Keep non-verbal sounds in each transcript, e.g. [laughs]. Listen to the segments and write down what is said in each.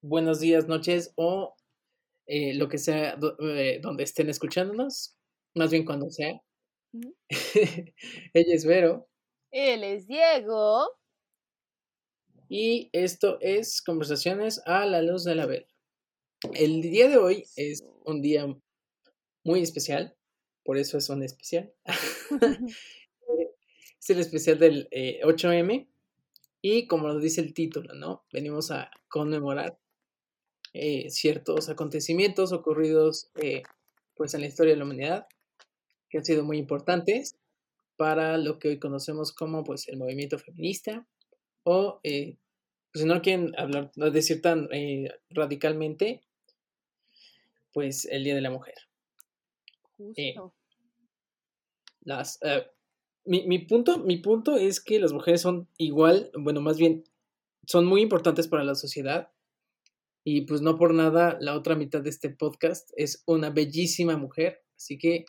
buenos días, noches o eh, lo que sea eh, donde estén escuchándonos, más bien cuando sea. [laughs] Ella es Vero. Él es Diego. Y esto es Conversaciones a la luz de la vela. El día de hoy es un día muy especial, por eso es un especial. [laughs] [laughs] es el especial del 8M eh, y como lo dice el título, ¿no? Venimos a conmemorar eh, ciertos acontecimientos ocurridos eh, pues en la historia de la humanidad que han sido muy importantes para lo que hoy conocemos como pues el movimiento feminista o pues, si no quieren hablar, no decir tan radicalmente, pues el Día de la Mujer. Justo. las, mi, mi, punto, mi punto es que las mujeres son igual, bueno, más bien, son muy importantes para la sociedad. Y pues no por nada, la otra mitad de este podcast es una bellísima mujer. Así que,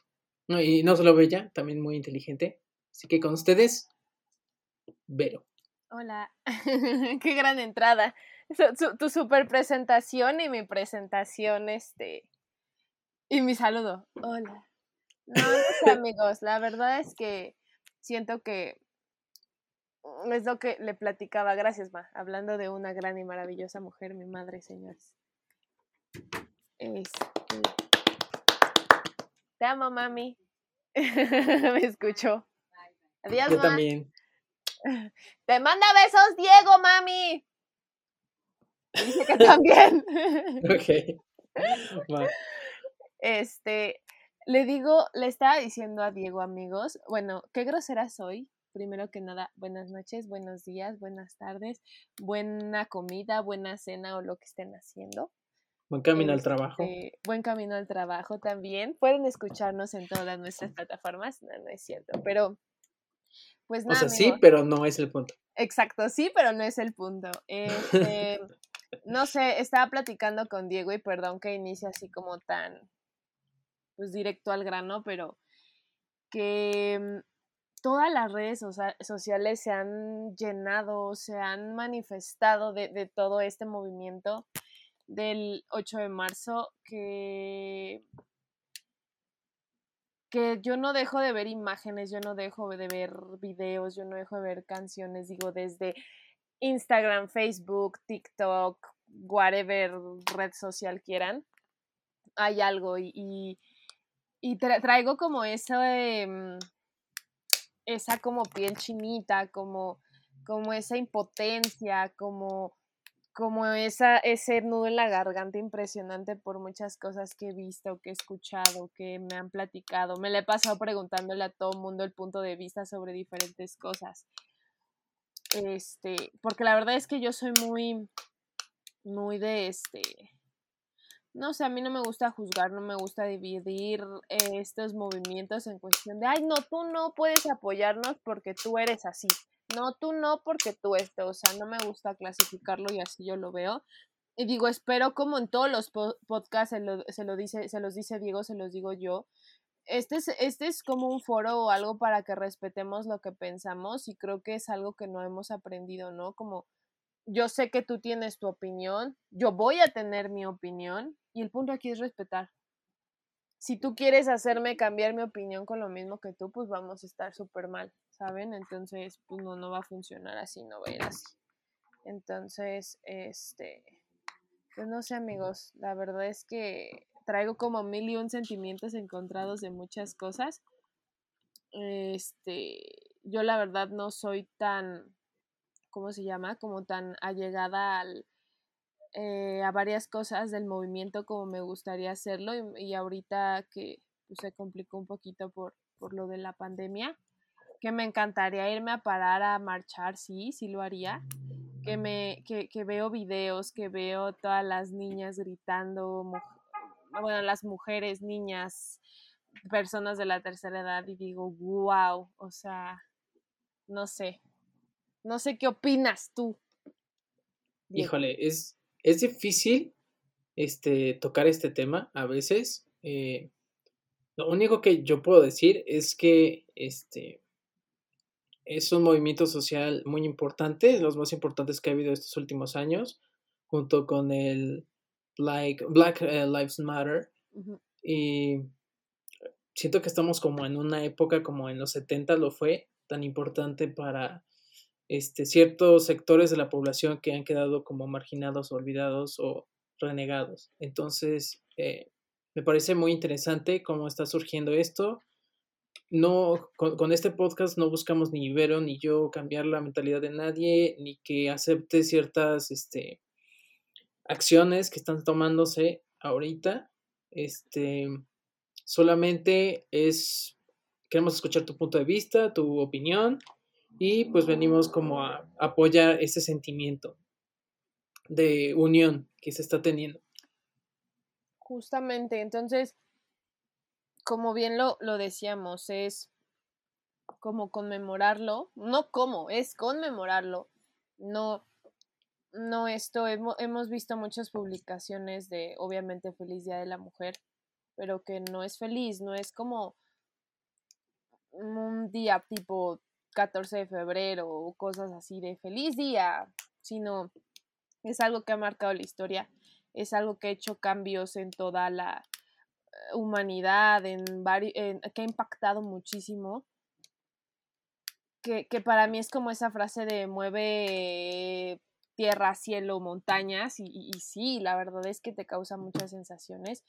no, y no solo bella, también muy inteligente. Así que con ustedes, Vero. Hola, [laughs] qué gran entrada. tu super presentación y mi presentación, este, y mi saludo. Hola. No, [laughs] amigos, la verdad es que siento que es lo que le platicaba, gracias, Ma, hablando de una gran y maravillosa mujer, mi madre, señores. Este, te amo, mami. [laughs] Me escuchó. Adiós, Yo también. Te manda besos, Diego, mami. Dice que también. [laughs] ok. Este, le digo, le estaba diciendo a Diego, amigos, bueno, qué grosera soy. Primero que nada, buenas noches, buenos días, buenas tardes, buena comida, buena cena o lo que estén haciendo. Buen camino al trabajo. Este, buen camino al trabajo también. Pueden escucharnos en todas nuestras plataformas. No, no es cierto. Pero, pues nada. O sea, sí, pero no es el punto. Exacto, sí, pero no es el punto. Este, [laughs] no sé, estaba platicando con Diego y perdón que inicie así como tan pues directo al grano, pero que todas las redes sociales se han llenado, se han manifestado de, todo este movimiento del 8 de marzo que que yo no dejo de ver imágenes, yo no dejo de ver videos, yo no dejo de ver canciones, digo, desde Instagram, Facebook, TikTok, whatever red social quieran, hay algo y, y traigo como esa, mm, esa como piel chinita, como, como esa impotencia, como, como esa, ese nudo en la garganta impresionante por muchas cosas que he visto, que he escuchado, que me han platicado. Me le he pasado preguntándole a todo el mundo el punto de vista sobre diferentes cosas. Este, porque la verdad es que yo soy muy, muy de este, no sé, a mí no me gusta juzgar, no me gusta dividir eh, estos movimientos en cuestión de, ay, no, tú no puedes apoyarnos porque tú eres así. No, tú no porque tú esto. O sea, no me gusta clasificarlo y así yo lo veo. Y digo, espero como en todos los podcasts se lo, se lo, dice, se los dice Diego, se los digo yo. Este es, este es como un foro o algo para que respetemos lo que pensamos y creo que es algo que no hemos aprendido, ¿no? Como yo sé que tú tienes tu opinión, yo voy a tener mi opinión y el punto aquí es respetar. Si tú quieres hacerme cambiar mi opinión con lo mismo que tú, pues vamos a estar súper mal, ¿saben? Entonces, pues no, no va a funcionar así, no va a ir así. Entonces, este, pues no sé amigos, la verdad es que traigo como mil y un sentimientos encontrados de muchas cosas. Este, yo la verdad no soy tan ¿cómo se llama? Como tan allegada al, eh, a varias cosas del movimiento como me gustaría hacerlo y, ahorita que pues, se complicó un poquito por, por lo de la pandemia, que me encantaría irme a parar a marchar, sí, sí lo haría, que, me, que, que veo videos, que veo todas las niñas gritando, bueno, las mujeres, niñas, personas de la tercera edad y digo, wow, o sea, no sé, no sé qué opinas tú. Híjole, es, es difícil este, tocar este tema a veces. Eh, lo único que yo puedo decir es que este, es un movimiento social muy importante, los más importantes que ha habido estos últimos años, junto con el Black, Black eh, Lives Matter. Y siento que estamos como en una época como en los 70 lo fue, tan importante para este, ciertos sectores de la población que han quedado como marginados, olvidados o renegados. Entonces, eh, me parece muy interesante cómo está surgiendo esto. No, con, este podcast no buscamos ni Ibero ni yo cambiar la mentalidad de nadie, ni que acepte ciertas este, acciones que están tomándose ahorita. Este, solamente es, queremos escuchar tu punto de vista, tu opinión, y pues venimos como a apoyar ese sentimiento de unión que se está teniendo. Justamente, entonces, como bien lo, lo decíamos, es como conmemorarlo, no como, es conmemorarlo, no, no esto, hemos, hemos visto muchas publicaciones de, obviamente, Feliz Día de la Mujer, pero que no es feliz, no es como un día tipo 14 de febrero o cosas así de feliz día, sino es algo que ha marcado la historia es algo que ha hecho cambios en toda la eh, humanidad, en, que ha impactado muchísimo. Que, para mí es como esa frase de mueve tierra, cielo, montañas, y, y, sí, la verdad es que te causa muchas sensaciones.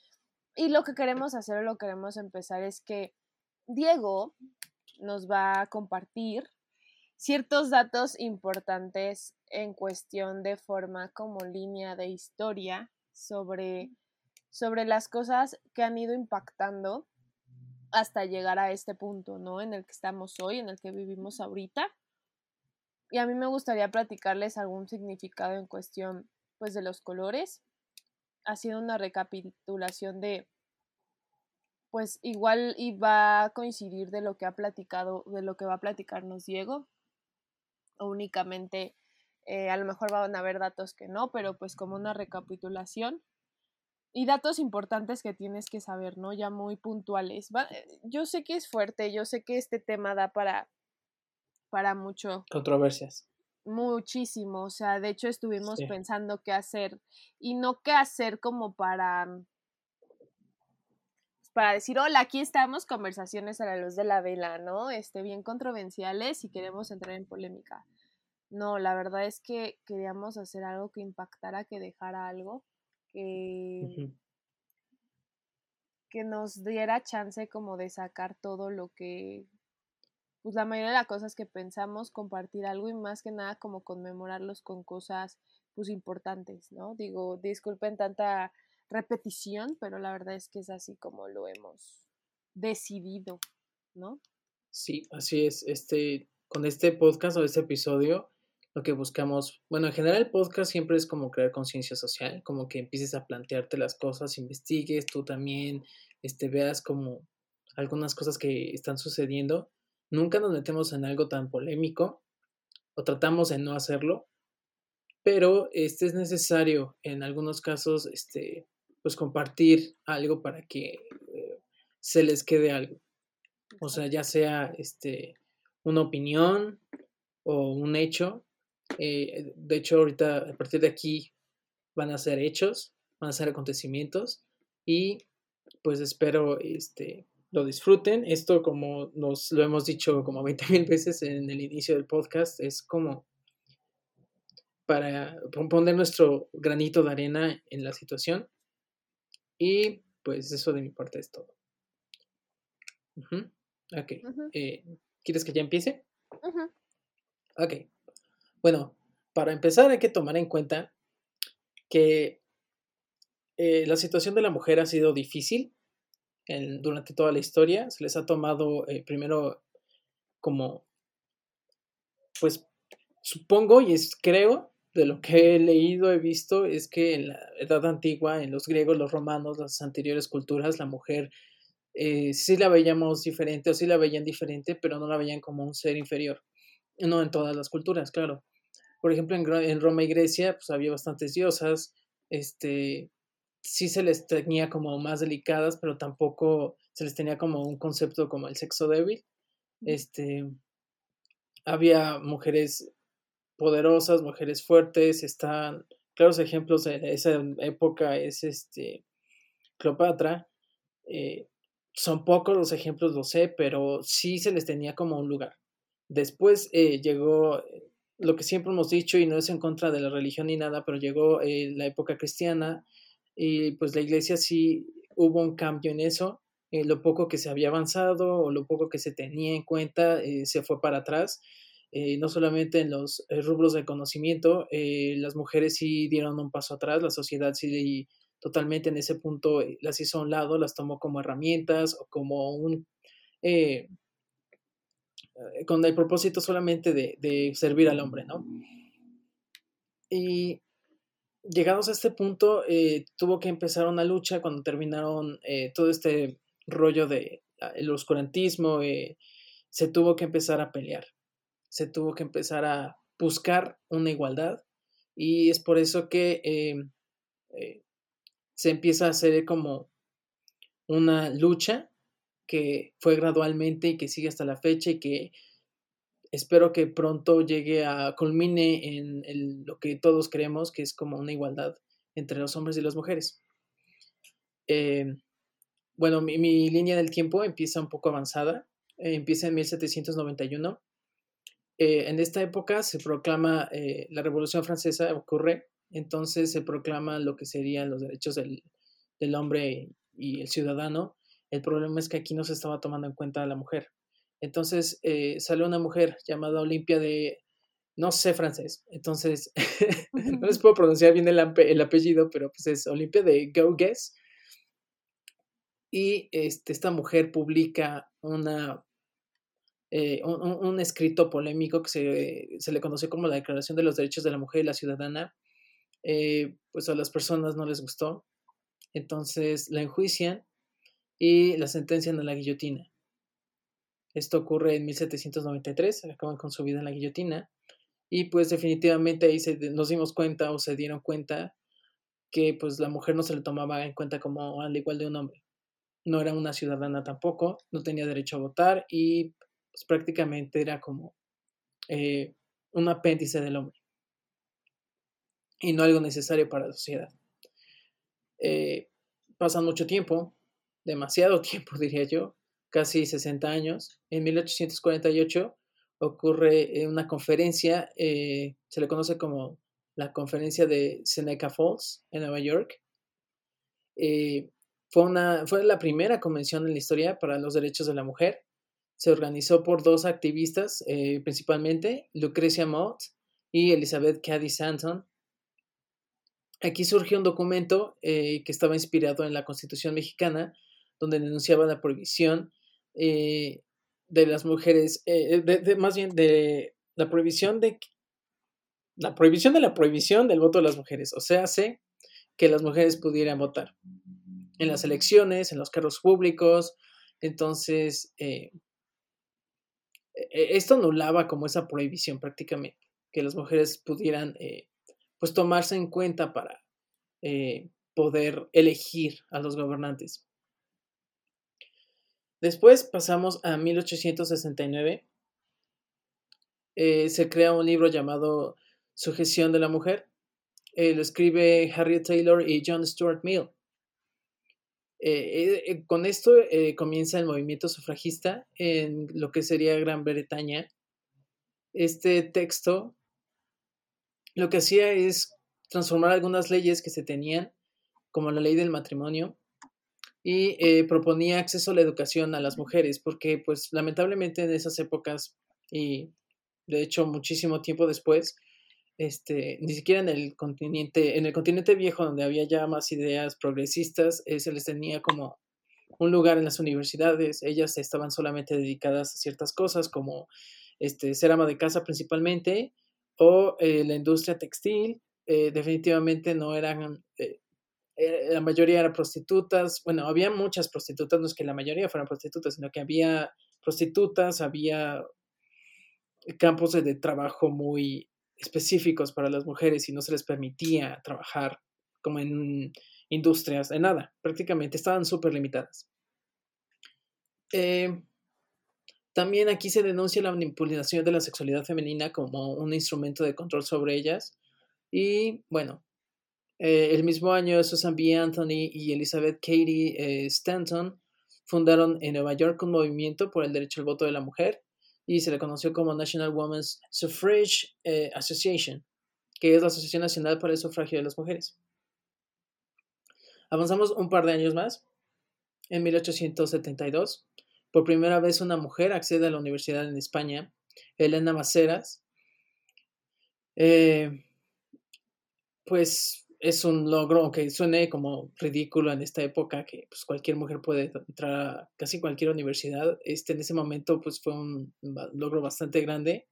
Y lo que queremos hacer o lo que queremos empezar es que Diego nos va a compartir ciertos datos importantes en cuestión de forma como línea de historia sobre, sobre las cosas que han ido impactando hasta llegar a este punto, ¿no? En el que estamos hoy, en el que vivimos ahorita. Y a mí me gustaría platicarles algún significado en cuestión, pues, de los colores. Ha sido una recapitulación de, pues, igual iba a coincidir de lo que ha platicado, de lo que va a platicarnos Diego. O únicamente eh, a lo mejor van a haber datos que no, pero pues como una recapitulación. Y datos importantes que tienes que saber, ¿no? Ya muy puntuales. Eh, yo sé que es fuerte, yo sé que este tema da para, para mucho. Controversias. Muchísimo, o sea, de hecho estuvimos pensando qué hacer y no qué hacer como para para decir, hola, aquí estamos, conversaciones a la luz de la vela, ¿no? Este, bien controversiales y queremos entrar en polémica. No, la verdad es que queríamos hacer algo que impactara, que dejara algo, que, que nos diera chance como de sacar todo lo que, pues la mayoría de las cosas que pensamos, compartir algo y más que nada como conmemorarlos con cosas pues importantes, ¿no? Digo, disculpen tanta repetición, pero la verdad es que es así como lo hemos decidido, ¿no? Sí, así es. Este, con este podcast o este episodio, lo que buscamos, bueno, en general el podcast siempre es como crear conciencia social, como que empieces a plantearte las cosas, investigues tú también, este, veas como algunas cosas que están sucediendo. Nunca nos metemos en algo tan polémico o tratamos de no hacerlo, pero este es necesario en algunos casos, este, pues compartir algo para que eh, se les quede algo. O sea, ya sea este, una opinión o un hecho eh, de hecho, ahorita a partir de aquí van a ser hechos, van a ser acontecimientos y pues espero este, lo disfruten. Esto, como nos lo hemos dicho como 20 mil veces en el inicio del podcast, es como para poner nuestro granito de arena en la situación. Y pues eso de mi parte es todo. Ok. Eh, ¿Quieres que ya empiece? Ok. Bueno, para empezar hay que tomar en cuenta que eh, la situación de la mujer ha sido difícil durante toda la historia. Se les ha tomado eh, primero como, pues supongo y es, creo, de lo que he leído, he visto, es que en la edad antigua, en los griegos, los romanos, las anteriores culturas, la mujer eh, sí la veíamos diferente o sí la veían diferente, pero no la veían como un ser inferior. No en todas las culturas, claro. Por ejemplo, en, Roma y Grecia, pues había bastantes diosas, este, sí se les tenía como más delicadas, pero tampoco se les tenía como un concepto como el sexo débil. Este, había mujeres poderosas, mujeres fuertes, están claros ejemplos de esa época es este Cleopatra. Eh, son pocos los ejemplos, lo sé, pero sí se les tenía como un lugar. Después eh, llegó lo que siempre hemos dicho, y no es en contra de la religión ni nada, pero llegó eh, la época cristiana y pues la iglesia sí hubo un cambio en eso. lo poco que se había avanzado o lo poco que se tenía en cuenta se fue para atrás. No solamente en los rubros de conocimiento, las mujeres sí dieron un paso atrás, la sociedad sí totalmente en ese punto eh, las hizo a un lado, las tomó como herramientas o como un... Eh, eh, con el propósito solamente de, servir al hombre, ¿no? Y llegados a este punto, tuvo que empezar una lucha cuando terminaron todo este rollo de el oscurantismo, se tuvo que empezar a pelear, se tuvo que empezar a buscar una igualdad y es por eso que se empieza a hacer como una lucha que fue gradualmente y que sigue hasta la fecha y que espero que pronto llegue a culmine en lo que todos creemos que es como una igualdad entre los hombres y las mujeres. Eh, bueno, mi, línea del tiempo empieza un poco avanzada, eh, empieza en 1791. Eh, en esta época se proclama la Revolución Francesa, ocurre entonces se proclama lo que serían los derechos del, hombre y el ciudadano. El problema es que aquí no se estaba tomando en cuenta a la mujer. Entonces eh, sale una mujer llamada Olimpia de, no sé francés, entonces [laughs] no les [laughs] puedo pronunciar bien el, el, apellido, pero pues es Olimpia de Gaugues. Y este, esta mujer publica una, eh, un, escrito polémico que se, se, le conoció como la Declaración de los Derechos de la Mujer y la Ciudadana, eh, pues a las personas no les gustó. Entonces la enjuician y la sentencian a la guillotina. Esto ocurre en 1793, acaban con su vida en la guillotina. Y pues definitivamente ahí se, nos dimos cuenta o se dieron cuenta que pues la mujer no se le tomaba en cuenta como al igual de un hombre. No era una ciudadana tampoco, no tenía derecho a votar y pues prácticamente era como eh, un apéndice del hombre y no algo necesario para la sociedad. Eh, pasa mucho tiempo, demasiado [laughs] tiempo diría yo, casi 60 años. En 1848 ocurre una conferencia, eh, se le conoce como la conferencia de Seneca Falls en Nueva York. Eh, fue, una, fue la primera convención en la historia para los derechos de la mujer. Se organizó por dos activistas, principalmente Lucrecia Mott y Elizabeth Cady Santon, Aquí surgió un documento eh, que estaba inspirado en la Constitución mexicana, donde denunciaba la prohibición eh, de las mujeres, eh, de, más bien de la prohibición de la prohibición de la prohibición del voto de las mujeres. O sea, hace que las mujeres pudieran votar en las elecciones, en los cargos públicos. Entonces, esto anulaba como esa prohibición prácticamente, que las mujeres pudieran pues tomarse en cuenta para eh, poder elegir a los gobernantes. Después pasamos a 1869. Eh, se crea un libro llamado Sujeción de la Mujer. Eh, lo escribe Harriet Taylor y John Stuart Mill. Con esto comienza el movimiento sufragista en lo que sería Gran Bretaña. Este texto lo que hacía es transformar algunas leyes que se tenían, como la ley del matrimonio, y eh, proponía acceso a la educación a las mujeres, porque pues lamentablemente en esas épocas y de hecho muchísimo tiempo después, este, ni siquiera en el continente, en el continente viejo donde había ya más ideas progresistas, eh, se les tenía como un lugar en las universidades, ellas estaban solamente dedicadas a ciertas cosas como este, ser ama de casa principalmente o eh, la industria textil, eh, definitivamente no eran, la mayoría eran prostitutas, bueno, había muchas prostitutas, no es que la mayoría fueran prostitutas, sino que había prostitutas, había campos de, trabajo muy específicos para las mujeres y no se les permitía trabajar como en industrias, de nada, prácticamente estaban súper limitadas. También aquí se denuncia la manipulación de la sexualidad femenina como un instrumento de control sobre ellas. Y bueno, Eh, el mismo año, Susan B. Anthony y Elizabeth Cady eh, Stanton fundaron en Nueva York un movimiento por el derecho al voto de la mujer y se le conoció como National Women's Suffrage eh, Association, que es la Asociación Nacional para el Sufragio de las Mujeres. Avanzamos un par de años más. En 1872, por primera vez una mujer accede a la universidad en España, Elena Maceras. pues es un logro, aunque suene como ridículo en esta época, que pues, cualquier mujer puede entrar a casi cualquier universidad, este, en ese momento pues, fue un logro bastante grande.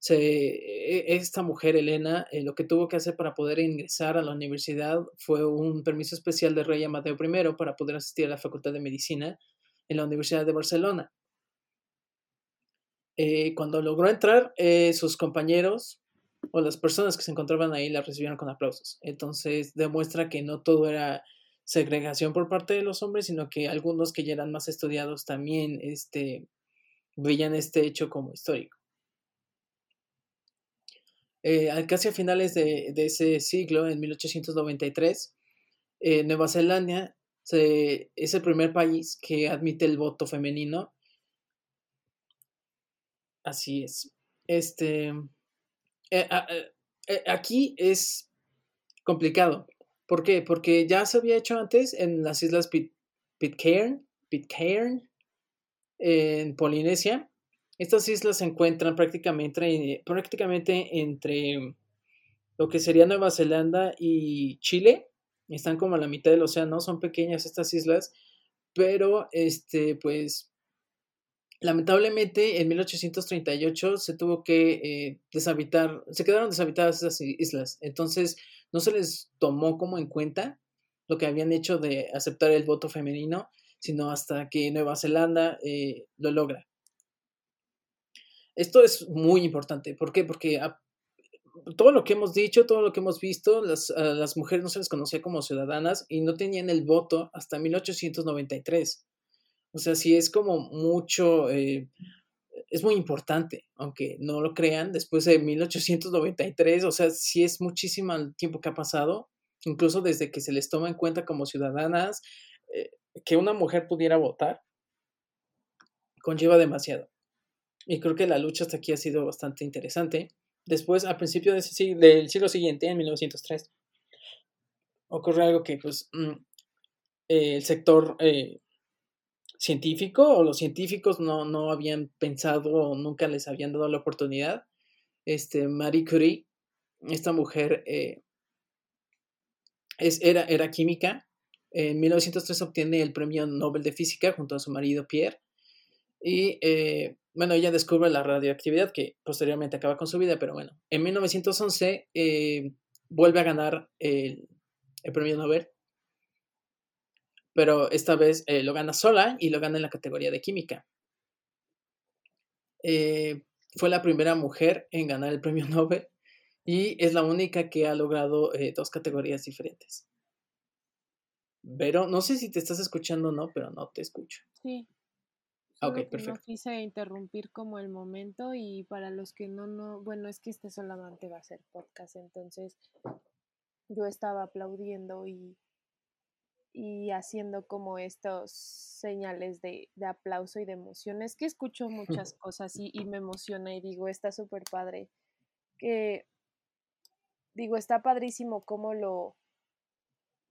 Se, e, esta mujer, Elena, eh, lo que tuvo que hacer para poder ingresar a la universidad fue un permiso especial del rey Amadeo I para poder asistir a la Facultad de Medicina en la Universidad de Barcelona. Eh, cuando logró entrar, eh, sus compañeros o las personas que se encontraban ahí la recibieron con aplausos. Entonces demuestra que no todo era segregación por parte de los hombres, sino que algunos que ya eran más estudiados también este, veían este hecho como histórico. Eh, casi a finales de, ese siglo, en 1893, eh, Nueva Zelanda es el primer país que admite el voto femenino. Así es. Este, eh, eh, eh, aquí es complicado. ¿Por qué? Porque ya se había hecho antes en las islas Pitcairn, Pitcairn en Polinesia. Estas islas se encuentran prácticamente, prácticamente entre lo que sería Nueva Zelanda y Chile. Están como a la mitad del océano, son pequeñas estas islas, pero este, pues Lamentablemente, en 1838 se tuvo que eh, deshabitar, se quedaron deshabitadas esas islas, entonces no se les tomó como en cuenta lo que habían hecho de aceptar el voto femenino, sino hasta que Nueva Zelanda eh, lo logra. Esto es muy importante, ¿por qué? Porque todo lo que hemos dicho, todo lo que hemos visto, a las mujeres no se les conocía como ciudadanas y no tenían el voto hasta 1893. O sea, sí es como mucho, eh, es muy importante, aunque no lo crean, después de 1893, o sea, sí es muchísimo el tiempo que ha pasado, incluso desde que se les toma en cuenta como ciudadanas, eh, que una mujer pudiera votar, conlleva demasiado. Y creo que la lucha hasta aquí ha sido bastante interesante. Después, al principio del siglo siguiente, en 1903, ocurre algo que, pues, mm, el sector eh, científico o los científicos no, no habían pensado o nunca les habían dado la oportunidad. Este, Marie Curie, esta mujer eh, es, era, era química. En 1903 obtiene el premio Nobel de Física junto a su marido Pierre. Y eh, bueno, ella descubre la radioactividad que posteriormente acaba con su vida, pero bueno, en 1911 eh, vuelve a ganar el, el premio Nobel pero esta vez eh, lo gana sola y lo gana en la categoría de química. Eh, fue la primera mujer en ganar el premio [laughs] Nobel y es la única que ha logrado eh, dos categorías diferentes. Pero no sé si te estás escuchando o no, pero no te escucho. Sí. Ah, ok, perfecto. No quise interrumpir como el momento y para los que no, no, bueno, es que este solamente va a ser podcast, entonces yo estaba aplaudiendo y y haciendo como estos señales de, aplauso y de emoción. Es que escucho muchas [laughs] cosas y, y me emociona y digo, está súper padre. Que digo, está padrísimo cómo lo,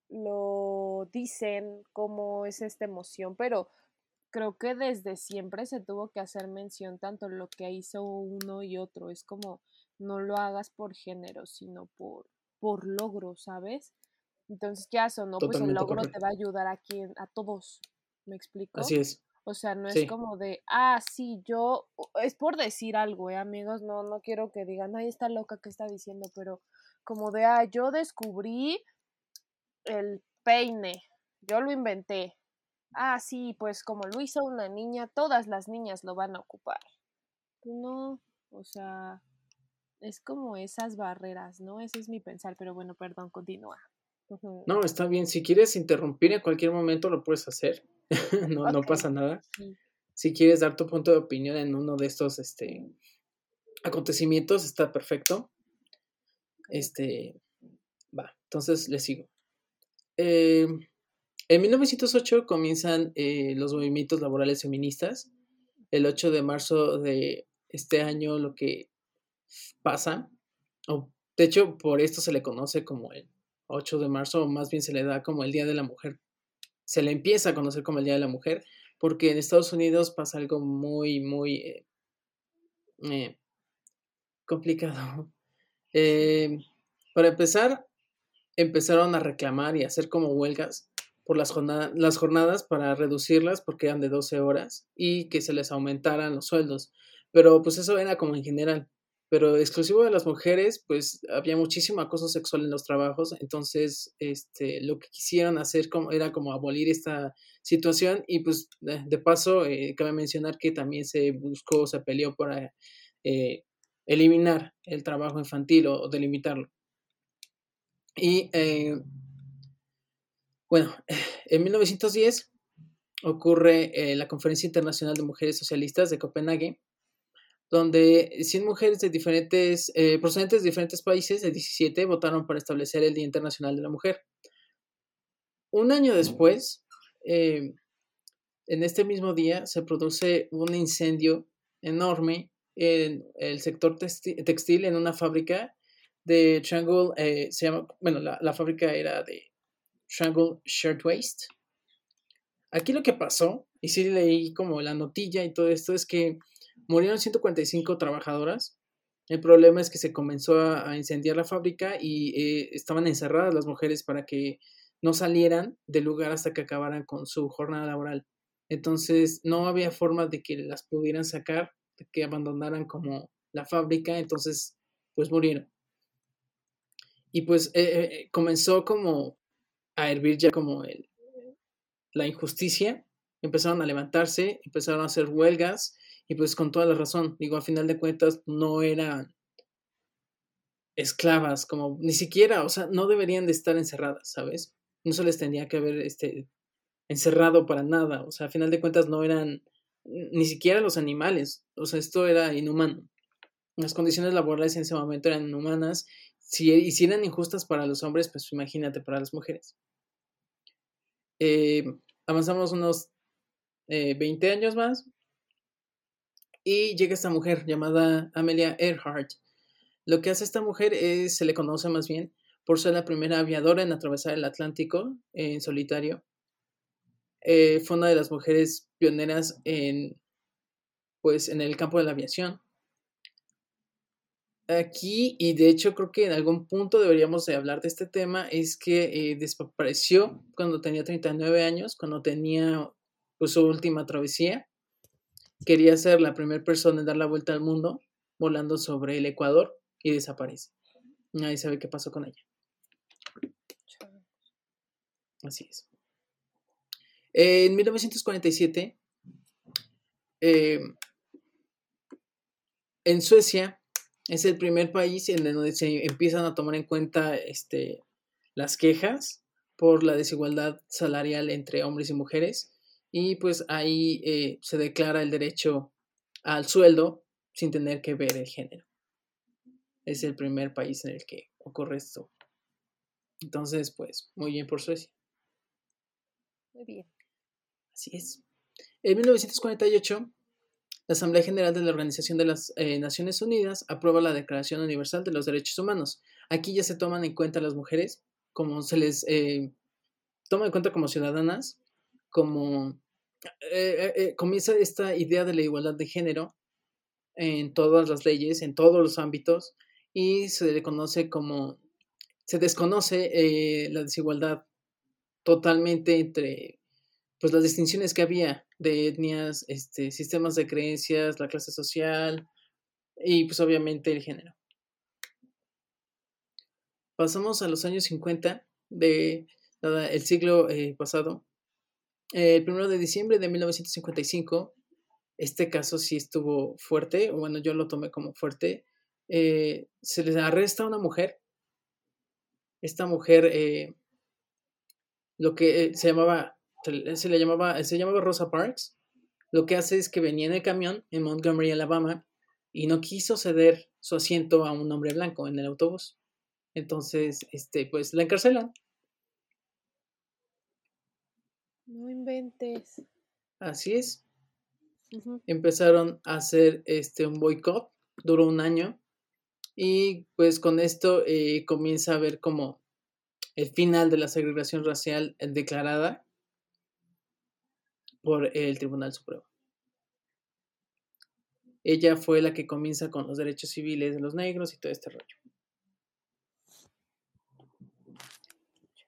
lo dicen, cómo es esta emoción, pero creo que desde siempre se tuvo que hacer mención tanto lo que hizo uno y otro. Es como no lo hagas por género, sino por, por logro, ¿sabes? Entonces, ya o no, pues el logro te va a ayudar a quien, a todos. ¿Me explico? Así es. O sea, no es como de, ah, sí, yo, es por decir algo, ¿eh, amigos? No, no quiero que digan, ay, está loca que está diciendo, pero como de, ah, yo descubrí el peine, yo lo inventé. Ah, sí, pues como lo hizo una niña, todas las niñas lo van a ocupar. No, o sea, es como esas barreras, ¿no? Ese es mi pensar, pero bueno, perdón, continúa. No, está bien. Si quieres interrumpir en cualquier momento, lo puedes hacer. [laughs] no, no pasa nada. Si quieres dar tu punto de opinión en uno de estos este, acontecimientos, está perfecto. Este, va. Entonces, les sigo. Eh, en 1908 comienzan eh, los movimientos laborales feministas. El 8 de marzo de este año lo que pasa, o de hecho por esto se le conoce como el 8 de marzo, o más bien se le da como el Día de la Mujer. Se le empieza a conocer como el Día de la Mujer, porque en Estados Unidos pasa algo muy, muy eh, eh, complicado. [laughs] para empezar, empezaron a reclamar y a hacer como huelgas por las, jornadas, las jornadas para reducirlas porque eran de 12 horas y que se les aumentaran los sueldos. Pero pues eso era como en general. Pero exclusivo de las mujeres, pues había muchísimo acoso sexual en los trabajos, entonces este, lo que quisieron hacer como, era como abolir esta situación y pues de, paso eh, cabe mencionar que también se buscó, se peleó para eh, eliminar el trabajo infantil o, delimitarlo. Y eh, bueno, [sighs] en 1910 ocurre eh, la Conferencia Internacional de Mujeres Socialistas de Copenhague, donde 100 mujeres de diferentes, eh, procedentes de diferentes países, de 17, votaron para establecer el Día Internacional de la Mujer. Un año después, eh, en este mismo día, se produce un incendio enorme en el sector textil, en una fábrica de Triangle, se llama, bueno, la fábrica era de Triangle Shirtwaist. Aquí lo que pasó, y sí leí como la notilla y todo esto, es que murieron 145 trabajadoras. El problema es que se comenzó a, incendiar la fábrica y eh, estaban encerradas las mujeres para que no salieran del lugar hasta que acabaran con su jornada laboral. Entonces no había forma de que las pudieran sacar, de que abandonaran como la fábrica, entonces pues murieron. Y pues eh, eh, comenzó como a hervir ya como la injusticia, empezaron a levantarse, empezaron a hacer huelgas y pues con toda la razón, digo, a final de cuentas no eran esclavas, como ni siquiera, o sea, no deberían de estar encerradas, ¿sabes? No se les tendría que haber este, encerrado para nada, o sea, a final de cuentas no eran ni siquiera los animales, o sea, esto era inhumano. Las condiciones laborales en ese momento eran inhumanas, si, y si eran injustas para los hombres, pues imagínate para las mujeres. Eh, avanzamos unos 20 eh, años más y llega esta mujer llamada Amelia Earhart. Lo que hace esta mujer es, se le conoce más bien por ser la primera aviadora en atravesar el Atlántico en solitario. Eh, fue una de las mujeres pioneras en, pues, en el campo de la aviación aquí, y de hecho creo que en algún punto deberíamos de hablar de este tema, es que eh, desapareció cuando tenía 39 años, cuando tenía pues, su última travesía. Quería ser la primera persona en dar la vuelta al mundo volando sobre el Ecuador y desaparece. Nadie sabe qué pasó con ella. Así es. En 1947, eh, en Suecia es el primer país en donde se empiezan a tomar en cuenta este, las quejas por la desigualdad salarial entre hombres y mujeres y pues ahí eh, se declara el derecho al sueldo sin tener que ver el género. Es el primer país en el que ocurre esto. Entonces, pues, muy bien por Suecia. Muy bien. Así es. En 1948 la Asamblea General de la Organización de las eh, Naciones Unidas aprueba la Declaración Universal de los Derechos Humanos. Aquí ya se toman en cuenta las mujeres, como se les eh, toma en cuenta como ciudadanas, como eh, comienza esta idea de la igualdad de género en todas las leyes, en todos los ámbitos, y se como, se desconoce la desigualdad totalmente entre pues las distinciones que había de etnias, este, sistemas de creencias, la clase social y pues obviamente el género. Pasamos a los años 50 del el siglo eh, pasado. El 1 de diciembre de 1955, este caso sí estuvo fuerte, o bueno, yo lo tomé como fuerte. Eh, se les arresta a una mujer. Esta mujer, eh, lo que se llamaba se, le llamaba, se llamaba Rosa Parks. Lo que hace es que venía en el camión en Montgomery, Alabama, y no quiso ceder su asiento a un hombre blanco en el autobús. Entonces, este, pues la encarcelan. No inventes. Así es. Empezaron a hacer este un boicot, duró un año y pues con esto eh, comienza a ver como el final de la segregación racial declarada por el Tribunal Supremo. Ella fue la que comienza con los derechos civiles de los negros y todo este rollo.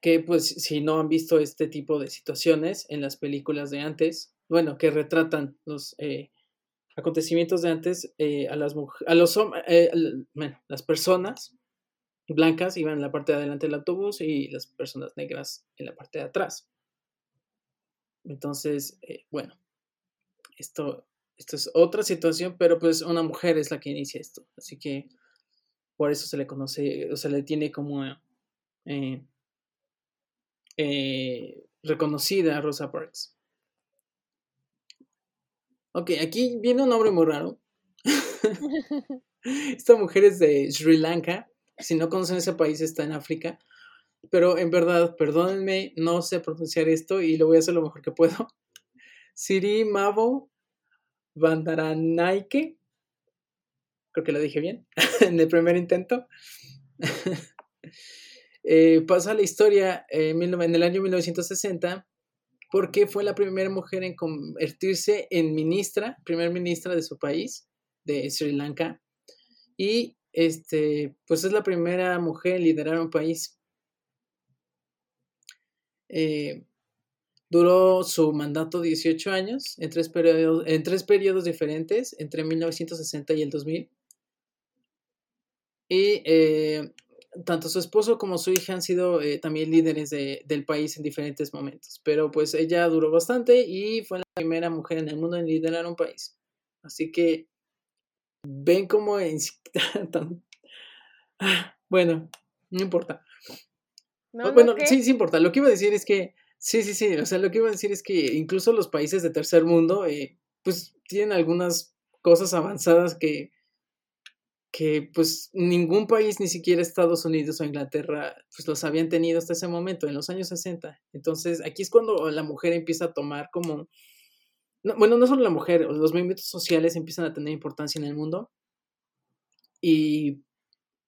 Que pues si no han visto este tipo de situaciones en las películas de antes, bueno, que retratan los eh, acontecimientos de antes, eh, a las a los eh, las personas blancas iban en la parte de adelante del autobús y las personas negras en la parte de atrás. Entonces, bueno, esto, esto es otra situación, pero pues una mujer es la que inicia esto, así que por eso se le conoce, o se le tiene como reconocida a Rosa Parks. Ok, aquí viene un nombre muy raro. [laughs] Esta mujer es de Sri Lanka. Si no conocen ese país, está en África. Pero en verdad, perdónenme, no sé pronunciar esto y lo voy a hacer lo mejor que puedo. Siri Mavo Bandaranaike. Creo que lo dije bien [laughs] en el primer intento. [laughs] Eh, pasa la historia en el año 1960 porque fue la primera mujer en convertirse en ministra, primer ministra de su país, de Sri Lanka, y este, pues es la primera mujer en liderar un país. Eh, duró su mandato 18 años en tres, periodos, en tres periodos diferentes, entre 1960 y el 2000. Y eh, tanto su esposo como su hija han sido eh, también líderes del país en diferentes momentos, pero pues ella duró bastante y fue la primera mujer en el mundo en liderar un país. Así que ven cómo [laughs] tan... bueno, no importa. bueno, sí, sí importa. Lo que iba a decir es que, sí, sí, sí, o sea, lo que iba a decir es que incluso los países de tercer mundo, eh, pues tienen algunas cosas avanzadas que que pues ningún país, ni siquiera Estados Unidos o Inglaterra, pues los habían tenido hasta ese momento, en los años 60. Entonces, aquí es cuando la mujer empieza a tomar como, bueno, no solo la mujer, los movimientos sociales empiezan a tener importancia en el mundo. Y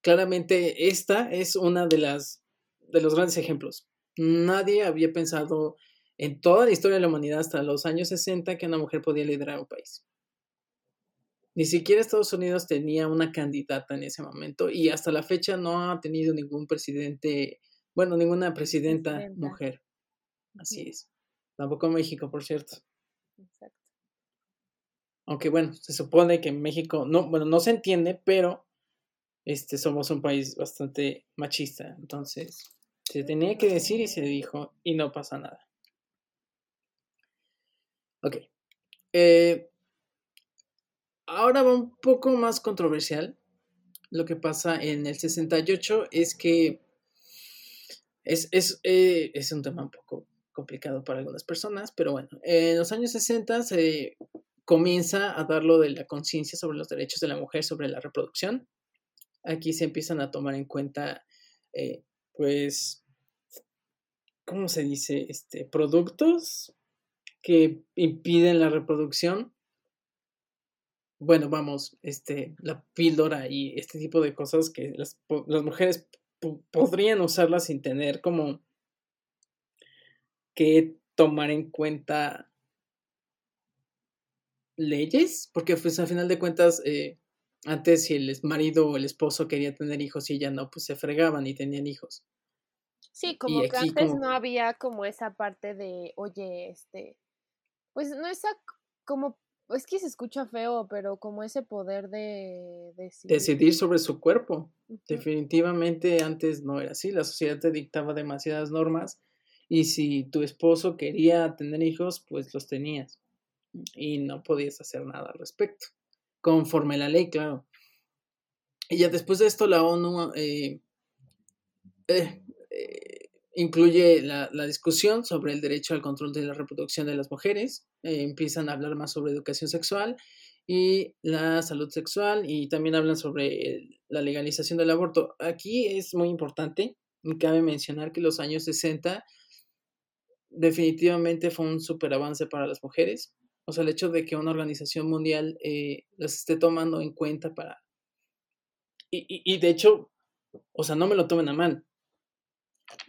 claramente esta es una de las, de los grandes ejemplos. Nadie había pensado en toda la historia de la humanidad hasta los años 60 que una mujer podía liderar un país. Ni siquiera Estados Unidos tenía una candidata en ese momento y hasta la fecha no ha tenido ningún presidente, bueno, ninguna presidenta, mujer. Así es. Tampoco México, por cierto. Exacto. Aunque bueno, se supone que en México, no, bueno, no se entiende, pero este somos un país bastante machista. Entonces, se tenía que decir y se dijo y no pasa nada. Ok. Eh, ahora va un poco más controversial. Lo que pasa en el 68 es que es, eh, es, un tema un poco complicado para algunas personas, pero bueno, en los años 60 se comienza a dar lo de la conciencia sobre los derechos de la mujer, sobre la reproducción. Aquí se empiezan a tomar en cuenta, eh, pues, ¿cómo se dice? Este, productos que impiden la reproducción bueno, vamos, este, la píldora y este tipo de cosas que las, mujeres podrían usarlas sin tener como que tomar en cuenta leyes, porque pues al final de cuentas, eh, antes si el marido o el esposo quería tener hijos y ya no, pues se fregaban y tenían hijos. Sí, como que antes no había como esa parte de, oye, este, pues no esa como es que se escucha feo, pero como ese poder de decidir, sobre su cuerpo. Definitivamente antes no era así, la sociedad te dictaba demasiadas normas y si tu esposo quería tener hijos, pues los tenías y no podías hacer nada al respecto, conforme la ley, claro. Y ya después de esto la ONU eh, eh, eh incluye la, discusión sobre el derecho al control de la reproducción de las mujeres, eh, empiezan a hablar más sobre educación sexual y la salud sexual y también hablan sobre la legalización del aborto. Aquí es muy importante, y cabe mencionar que los años 60 definitivamente fue un super avance para las mujeres. O sea, el hecho de que una organización mundial eh, las esté tomando en cuenta para... Y, de hecho, o sea, no me lo tomen a mal.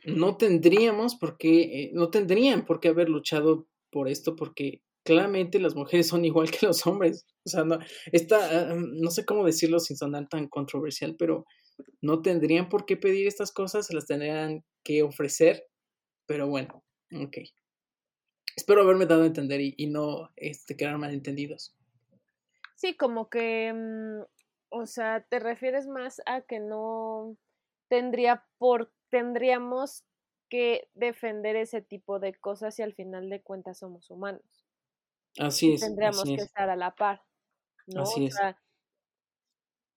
No tendríamos por qué, eh, no tendrían por qué haber luchado por esto porque claramente las mujeres [laughs] son igual que los hombres. O sea, no, esta, ah, no sé cómo decirlo sin sonar tan controversial, pero no tendrían por qué pedir estas cosas, se las tendrían que ofrecer. Pero bueno, ok. Espero haberme dado a entender y, no este, quedar malentendidos. Sí, como que, mm, o sea, te refieres más a que no tendría por, tendríamos que defender ese tipo de cosas y al final de cuentas somos humanos. Así es. Tendríamos que estar a la par, ¿no? Así es.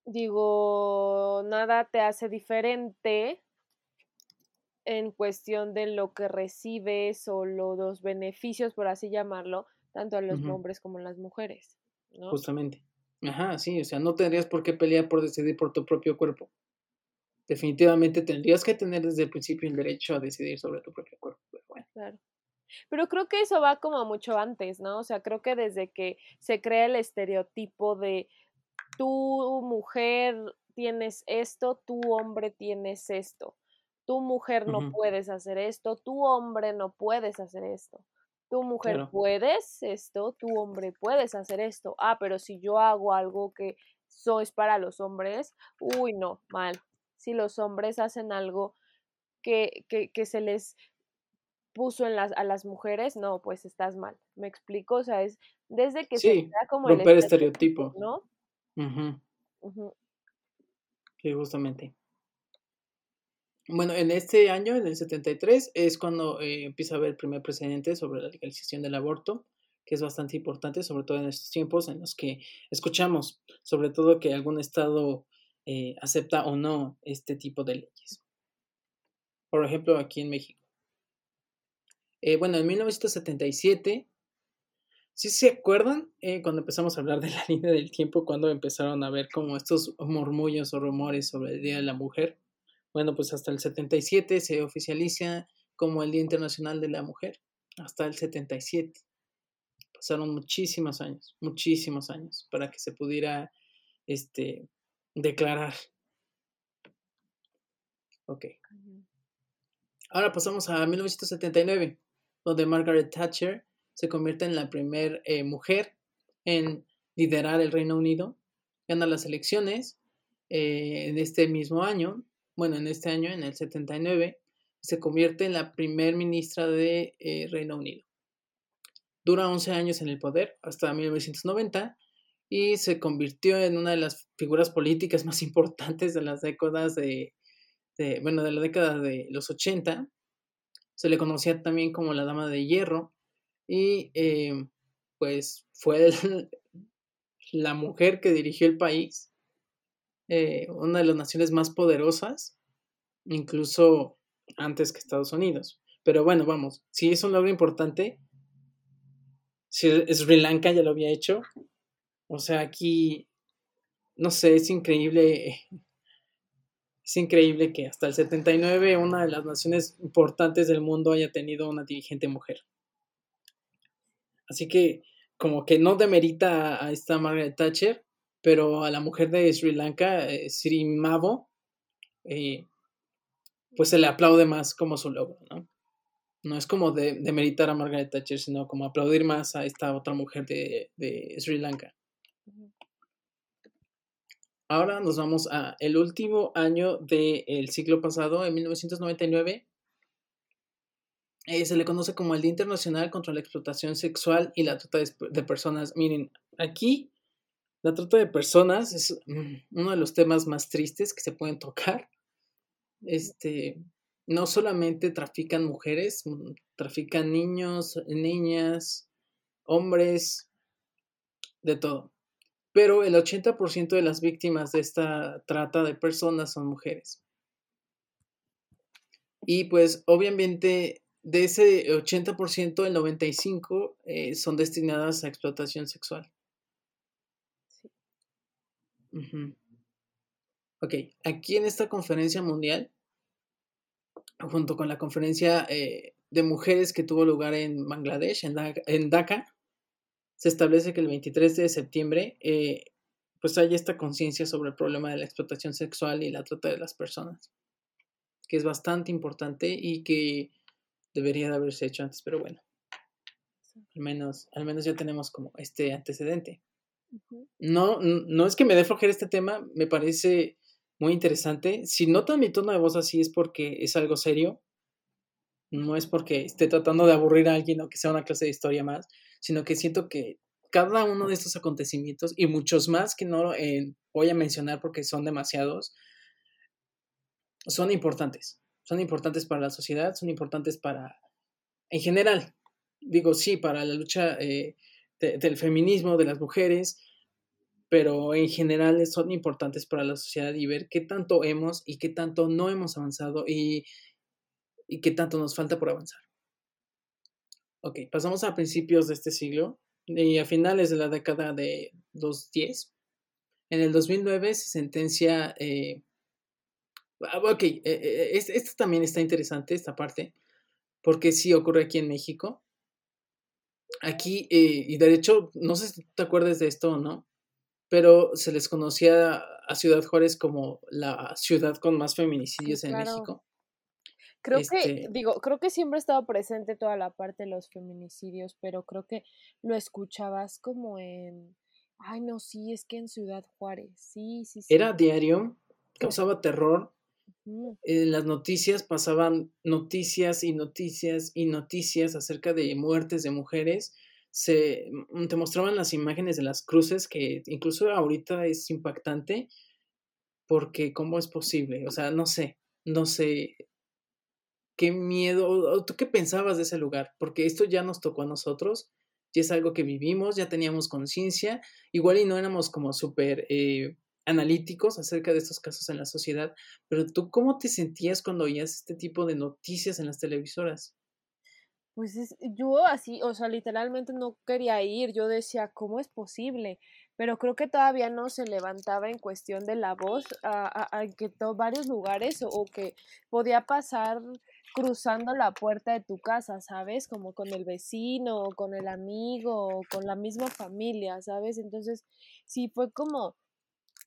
digo, nada te hace diferente en cuestión de lo que recibes o los beneficios, por así llamarlo, tanto a los hombres como a las mujeres, ¿no? Justamente. Ajá, sí, o sea, no tendrías por qué pelear por decidir por tu propio cuerpo. Definitivamente tendrías que tener desde el principio el derecho a decidir sobre tu propio cuerpo. Pero bueno. Claro. Pero creo que eso va como mucho antes, ¿no? O sea, creo que desde que se crea el estereotipo de tu mujer tienes esto, tu hombre tienes esto. Tu mujer no puedes hacer esto, tu hombre no puedes hacer esto. Tu mujer puedes esto, tu hombre puedes hacer esto. Ah, pero si yo hago algo que sois para los hombres, uy, no, mal. Si los hombres hacen algo que, que, que se les puso en las, a las mujeres, no, pues estás mal. ¿Me explico? O sea, es desde que se da como romper el estereotipo, ¿no? Sí, justamente. Bueno, en este año, en el 73, es cuando eh, empieza a haber el primer precedente sobre la legalización del aborto, que es bastante importante, sobre todo en estos tiempos en los que escuchamos, sobre todo que algún estado eh, acepta o no este tipo de leyes. Por ejemplo, aquí en México. Eh, bueno, en 1977, ¿sí se acuerdan eh, cuando empezamos a hablar de la [laughs] línea del tiempo, cuando empezaron a ver como estos murmullos o rumores sobre el Día de la Mujer? Bueno, pues hasta el 77 se oficializa como el Día Internacional de la Mujer, hasta el 77. Pasaron muchísimos años, muchísimos años para que se pudiera este, declarar. Ok. Ahora pasamos a 1979 donde Margaret Thatcher se convierte en la primera eh, mujer en liderar el Reino Unido, gana las elecciones eh, en este mismo año, bueno, en este año, en el 79, se convierte en la primer ministra de eh, Reino Unido. Dura 11 años en el poder, hasta 1990, y se convirtió en una de las figuras políticas más [laughs] importantes de las décadas de, bueno, de la década de los 80, se le conocía también como la Dama de Hierro y eh, pues fue [laughs] la mujer que dirigió el país, eh, una de las naciones más poderosas, incluso antes que Estados Unidos. Pero bueno, vamos, si es un logro importante, si Sri Lanka ya lo había hecho, o sea, aquí, no sé, es increíble es increíble que hasta el 79 una de las naciones importantes del mundo haya tenido una dirigente mujer. Así que como que no demerita a esta Margaret Thatcher, pero a la mujer de Sri Lanka, eh, Sri Mavo, eh, pues se le aplaude más como su logro, ¿no? No es como de, demeritar a Margaret Thatcher, sino como aplaudir más a esta otra mujer de Sri Lanka. Ahora nos vamos a el último año del siglo pasado, en 1999. Eh, se le conoce como el Día Internacional contra la Explotación Sexual y la Trata de, Personas. Miren, aquí la trata de personas es mm, uno de los temas más tristes que se pueden tocar. Este, no solamente trafican mujeres, mm, trafican niños, niñas, hombres, de todo pero el 80% de las víctimas de esta trata de personas son mujeres. Y pues obviamente de ese 80%, el 95% eh, son destinadas a explotación sexual. Ok, aquí en esta conferencia mundial, junto con la conferencia eh, de mujeres que tuvo lugar en Bangladesh, en Dhaka, se establece que el 23 de septiembre eh, pues hay esta conciencia sobre el problema de la explotación sexual y la trata de las personas, que es bastante importante y que debería de haberse hecho antes, pero bueno, al menos, al menos ya tenemos como este antecedente. No, no es que me dé flojera este tema, me parece muy interesante. Si notan mi tono de voz así es porque es algo serio, no es porque esté tratando de aburrir a alguien o que sea una clase de historia más, sino que siento que cada uno de estos acontecimientos y muchos más que no eh, voy a mencionar porque son demasiados, son importantes. Son importantes para la sociedad, son importantes para, en general, digo sí, para la lucha eh, del feminismo, de las mujeres, pero en general son importantes para la sociedad y ver qué tanto hemos y qué tanto no hemos avanzado y, y qué tanto nos falta por avanzar. Ok, pasamos a principios de este siglo y a finales de la década de los 10. En el 2009 se sentencia... Eh, ah, ok, eh, eh, esto también está interesante, esta parte, porque sí ocurre aquí en México. Aquí, y de hecho, no sé si te acuerdas de esto o no, pero se les conocía a Ciudad Juárez como la ciudad con más feminicidios en México. Creo que, este digo, creo que siempre ha estado presente toda la parte de los feminicidios, pero creo que lo escuchabas como en, ay, no, sí, es que en Ciudad Juárez, sí, sí, sí. Era diario, causaba terror. En las noticias pasaban noticias y noticias y noticias acerca de muertes de mujeres. Se, mm, te mostraban las imágenes de las cruces, que incluso ahorita es impactante, porque ¿cómo es posible? O sea, no sé, no sé, qué miedo, tú qué pensabas de ese lugar, porque esto ya nos tocó a nosotros, ya es algo que vivimos, ya teníamos conciencia, igual y no éramos como súper eh, analíticos acerca de estos casos en la sociedad, pero tú cómo te sentías cuando oías este tipo de noticias en las televisoras? Pues yo así, o sea, literalmente no quería ir, yo decía, ¿cómo es posible? Pero creo que todavía no se levantaba en cuestión de la voz, a, a, que varios lugares o, que podía pasar cruzando la puerta de tu casa, ¿sabes? Como con el vecino, o con el amigo, o con la misma familia, ¿sabes? Entonces, sí fue como,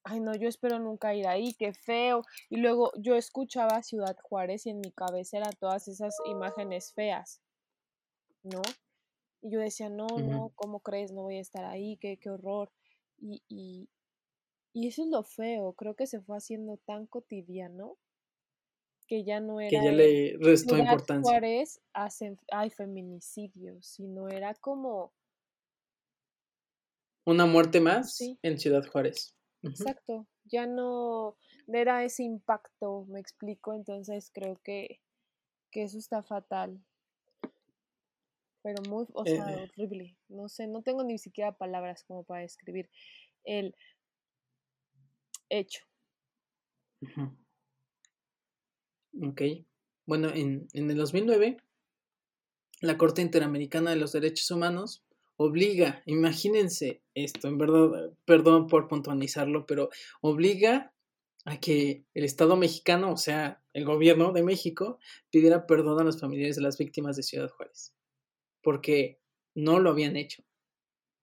ay no, yo espero nunca ir ahí, qué feo. Y luego yo escuchaba Ciudad Juárez y en mi cabeza eran todas esas imágenes feas, ¿no? Y yo decía, no, no, ¿cómo crees? No voy a estar ahí, qué, qué horror. Y, y, y eso es lo feo, creo que se fue haciendo tan cotidiano que ya no era. Que ya le restó importancia. Juárez hacen, hay feminicidios, sino era como. Una muerte más en Ciudad Juárez. Exacto, ya no era ese impacto, me explico, entonces creo que, que eso está fatal. Pero muy, o sea, eh. horrible. No sé, no tengo ni siquiera palabras como para describir el hecho. Ok. Bueno, en, en el 2009, la Corte Interamericana de los Derechos Humanos obliga, imagínense esto, en verdad, perdón por puntualizarlo, pero obliga a que el Estado mexicano, o sea, el gobierno de México, pidiera perdón a los familiares de las víctimas de Ciudad Juárez, porque no lo habían hecho.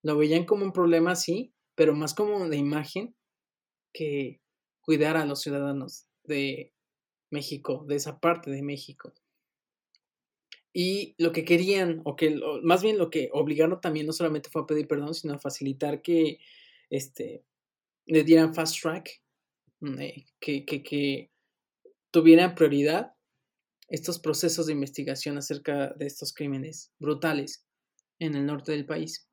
Lo veían como un problema, sí, pero más como una imagen que cuidar a los ciudadanos de México, de esa parte de México. Y lo que querían, o que más bien lo que obligaron también no solamente fue a pedir perdón, sino a facilitar que este, le dieran fast track, eh, que, que, que tuvieran prioridad estos procesos de investigación acerca de estos crímenes brutales en el norte del país.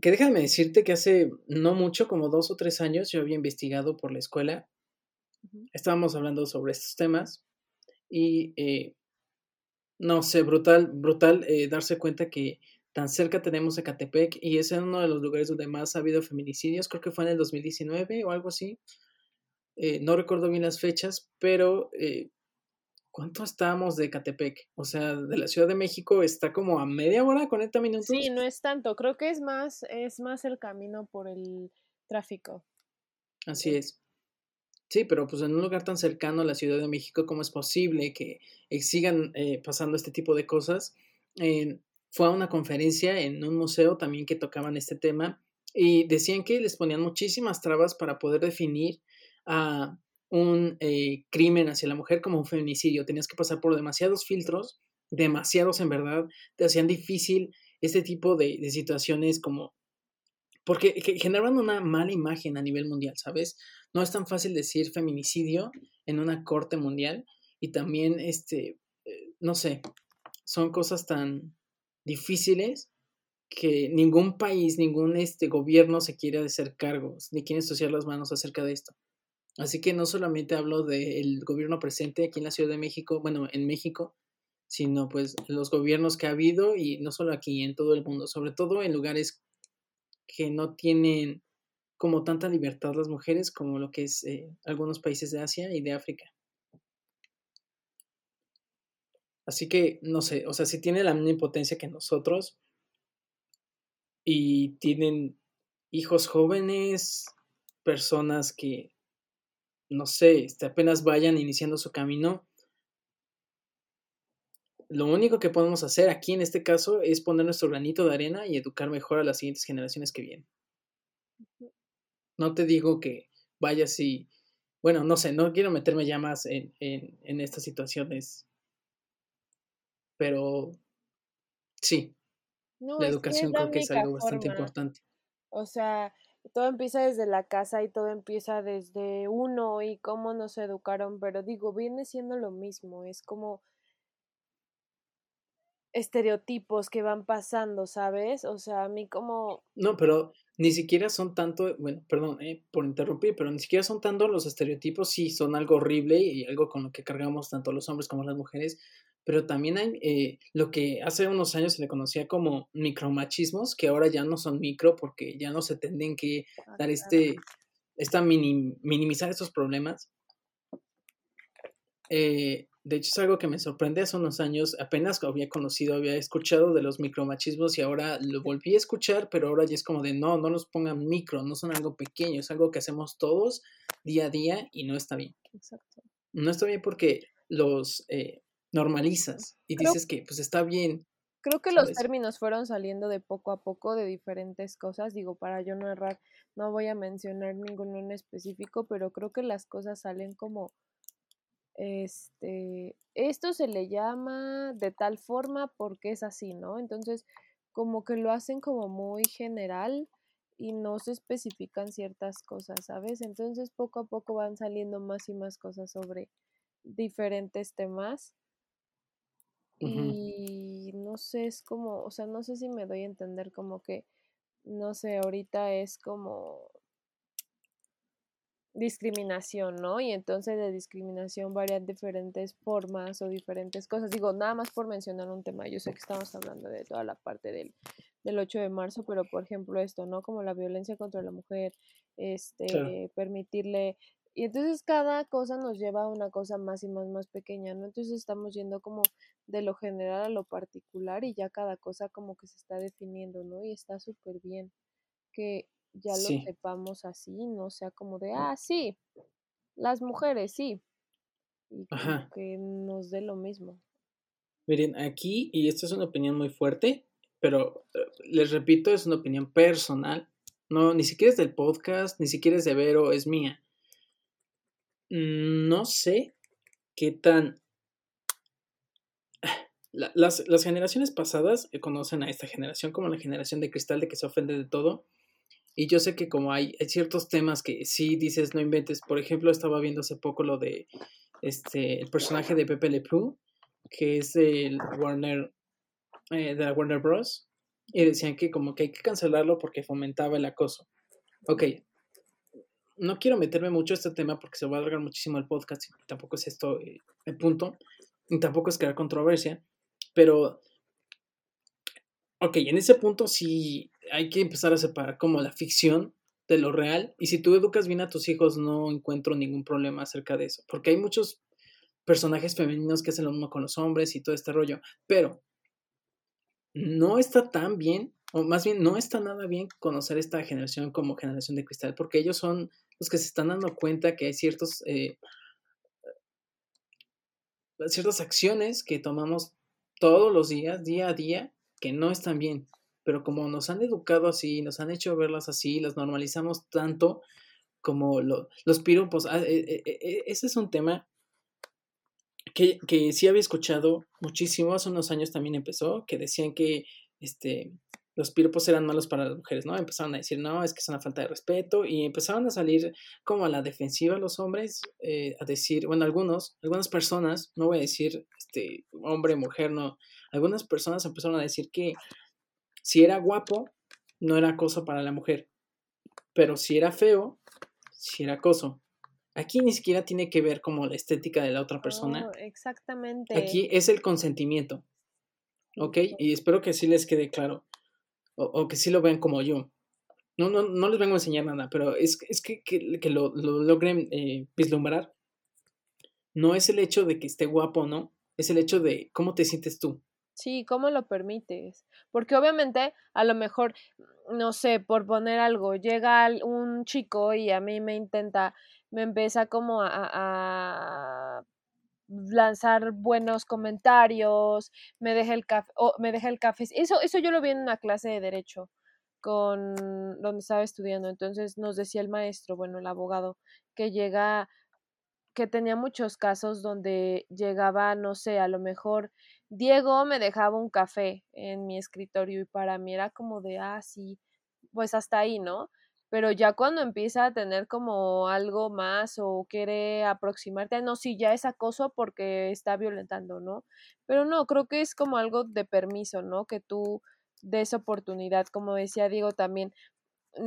Que déjame decirte que hace no mucho, como dos o tres años, yo había investigado por la escuela estábamos hablando sobre estos temas y eh, no sé, brutal, brutal eh, darse cuenta que tan cerca tenemos Ecatepec y es uno de los lugares donde más ha habido feminicidios, creo que fue en el 2019 o algo así. Eh, no recuerdo bien las fechas, pero ¿cuánto estábamos de Ecatepec? O sea, de la Ciudad de México está como a media hora, 40 minutos. Sí, no es tanto, creo que es más, es más el camino por el tráfico. Así es. Sí, pero pues en un lugar tan cercano a la Ciudad de México, ¿cómo es posible que sigan eh, pasando este tipo de cosas? fue a una conferencia en un museo también que tocaban este tema y decían que les ponían muchísimas trabas para poder definir a un eh, crimen hacia la mujer como un feminicidio. Tenías que pasar por demasiados filtros, demasiados en verdad, te hacían difícil este tipo de situaciones como porque generaban una mala imagen a nivel mundial, ¿sabes? No es tan fácil decir feminicidio en una corte mundial y también, este, eh, no sé, son cosas tan difíciles que ningún país, ningún este, gobierno se quiere hacer cargos, ni quiere ensuciar las manos acerca de esto. Así que no solamente hablo del gobierno presente aquí en la Ciudad de México, bueno, en México, sino pues los gobiernos que ha habido y no solo aquí, en todo el mundo, sobre todo en lugares que no tienen como tanta libertad las mujeres como lo que es eh, algunos países de Asia y de África. Así que, no sé, o sea, si tiene la misma impotencia que nosotros y tienen hijos jóvenes, personas que, no sé, este, apenas vayan iniciando su camino, lo único que podemos hacer aquí en este caso es poner nuestro granito de arena y educar mejor a las siguientes generaciones que vienen. No te digo que vayas y, bueno, no sé, no quiero meterme ya más en, en, estas situaciones, pero sí, la educación creo que es algo bastante importante. O sea, todo empieza desde la casa y todo empieza desde uno y cómo nos educaron, pero digo, viene siendo lo mismo, es como estereotipos que van pasando, ¿sabes? O sea, a mí como... No, pero ni siquiera son tanto, bueno, perdón eh, por interrumpir, pero ni siquiera son tanto los estereotipos, sí, son algo horrible y algo con lo que cargamos tanto los hombres como las mujeres, pero también hay eh, lo que hace unos años se le conocía como micromachismos, que ahora ya no son micro porque ya no se tienden que ah, dar este, esta minimizar estos problemas. Eh, de hecho, es algo que me sorprende. Hace unos años apenas había conocido, había escuchado de los micromachismos y ahora lo volví a escuchar, pero ahora ya es como de no, no los pongan micro, no son algo pequeño, es algo que hacemos todos día a día y no está bien. Exacto. No está bien porque los eh, normalizas y dices que pues está bien. Creo que los términos fueron saliendo de poco a poco de diferentes cosas. Digo, para yo no errar, no voy a mencionar ninguno en específico, pero creo que las cosas salen como este, esto se le llama de tal forma porque es así, ¿no? Entonces, como que lo hacen como muy general y no se especifican ciertas cosas, ¿sabes? Entonces, poco a poco van saliendo más y más cosas sobre diferentes temas. Y no sé, es como, o sea, no sé si me doy a entender como que, no sé, ahorita es como discriminación, ¿no? Y entonces de discriminación varían diferentes formas o diferentes cosas. Digo, nada más por mencionar un tema, yo sé que estamos hablando de toda la parte del, del 8 de marzo, pero por ejemplo esto, ¿no? Como la violencia contra la mujer, este, permitirle... Y entonces cada cosa nos lleva a una cosa más y más, más pequeña, ¿no? Entonces estamos yendo como de lo general a lo particular y ya cada cosa como que se está definiendo, ¿no? Y está súper bien que ya lo sepamos así, no sea como de, ah, sí, las mujeres, sí. Y que nos dé lo mismo. Miren, aquí, y esto es una opinión muy fuerte, pero eh, les repito, es una opinión personal. No, ni siquiera es del podcast, ni siquiera es de Vero, es mía. No sé qué tan... Las, las generaciones pasadas conocen a esta generación como la generación de cristal de que se ofende de todo y yo sé que como hay, ciertos temas que sí dices no inventes, por ejemplo, estaba viendo hace poco lo de este el personaje de Pepe Le Pew, que es el Warner eh, de la Warner Bros. Y decían que como que hay que cancelarlo porque fomentaba el acoso. Ok, no quiero meterme mucho a este tema porque se va a alargar muchísimo el podcast y tampoco es esto eh, el punto, y tampoco es crear controversia, pero ok, en ese punto sí hay que empezar a separar como la ficción de lo real. Y si tú educas bien a tus hijos, no encuentro ningún problema acerca de eso. Porque hay muchos personajes femeninos que hacen lo mismo con los hombres y todo este rollo. Pero no está tan bien o más bien no está nada bien conocer esta generación como generación de cristal, porque ellos son los que se están dando cuenta que hay ciertos, eh, ciertas acciones que tomamos todos los días, día a día, que no están bien. Pero como nos han educado así, nos han hecho verlas así, las normalizamos tanto como los piropos. Ah, e, e, e, ese es un tema que, que sí había escuchado muchísimo. Hace unos años también empezó, que decían que este, los piropos eran malos para las mujeres, ¿no? Empezaron a decir, no, es que es una falta de respeto y empezaron a salir como a la defensiva los hombres, eh, a decir, bueno, algunos, algunas personas, no voy a decir este, hombre, mujer, no, algunas personas empezaron a decir que si era guapo, no era acoso para la mujer, pero si era feo, si era acoso. Aquí ni siquiera tiene que ver como la estética de la otra persona. Oh, exactamente. Aquí es el consentimiento. ¿Ok? Y espero que sí les quede claro o, que sí lo vean como yo. No, no, no les vengo a enseñar nada, pero es, es que, que, lo, logren eh, vislumbrar. No es el hecho de que esté guapo, ¿no? Es el hecho de cómo te sientes tú. Sí, cómo lo permites. Porque obviamente, a lo mejor, no sé, por poner algo, llega un chico y a mí me intenta, me empieza como a, a lanzar buenos comentarios, me deja el café, me deja el café. Eso, eso yo lo vi en una clase de derecho con donde estaba estudiando. Entonces nos decía el maestro, bueno, el abogado, que llega, que tenía muchos casos donde llegaba, no sé, a lo mejor Diego me dejaba un café en mi escritorio y para mí era como de, ah, sí, pues hasta ahí, ¿no? pero ya cuando empieza a tener como algo más o quiere aproximarte, no, sí, ya es acoso porque está violentando, ¿no? Pero no, creo que es como algo de permiso, ¿no? Que tú des oportunidad, como decía Diego también,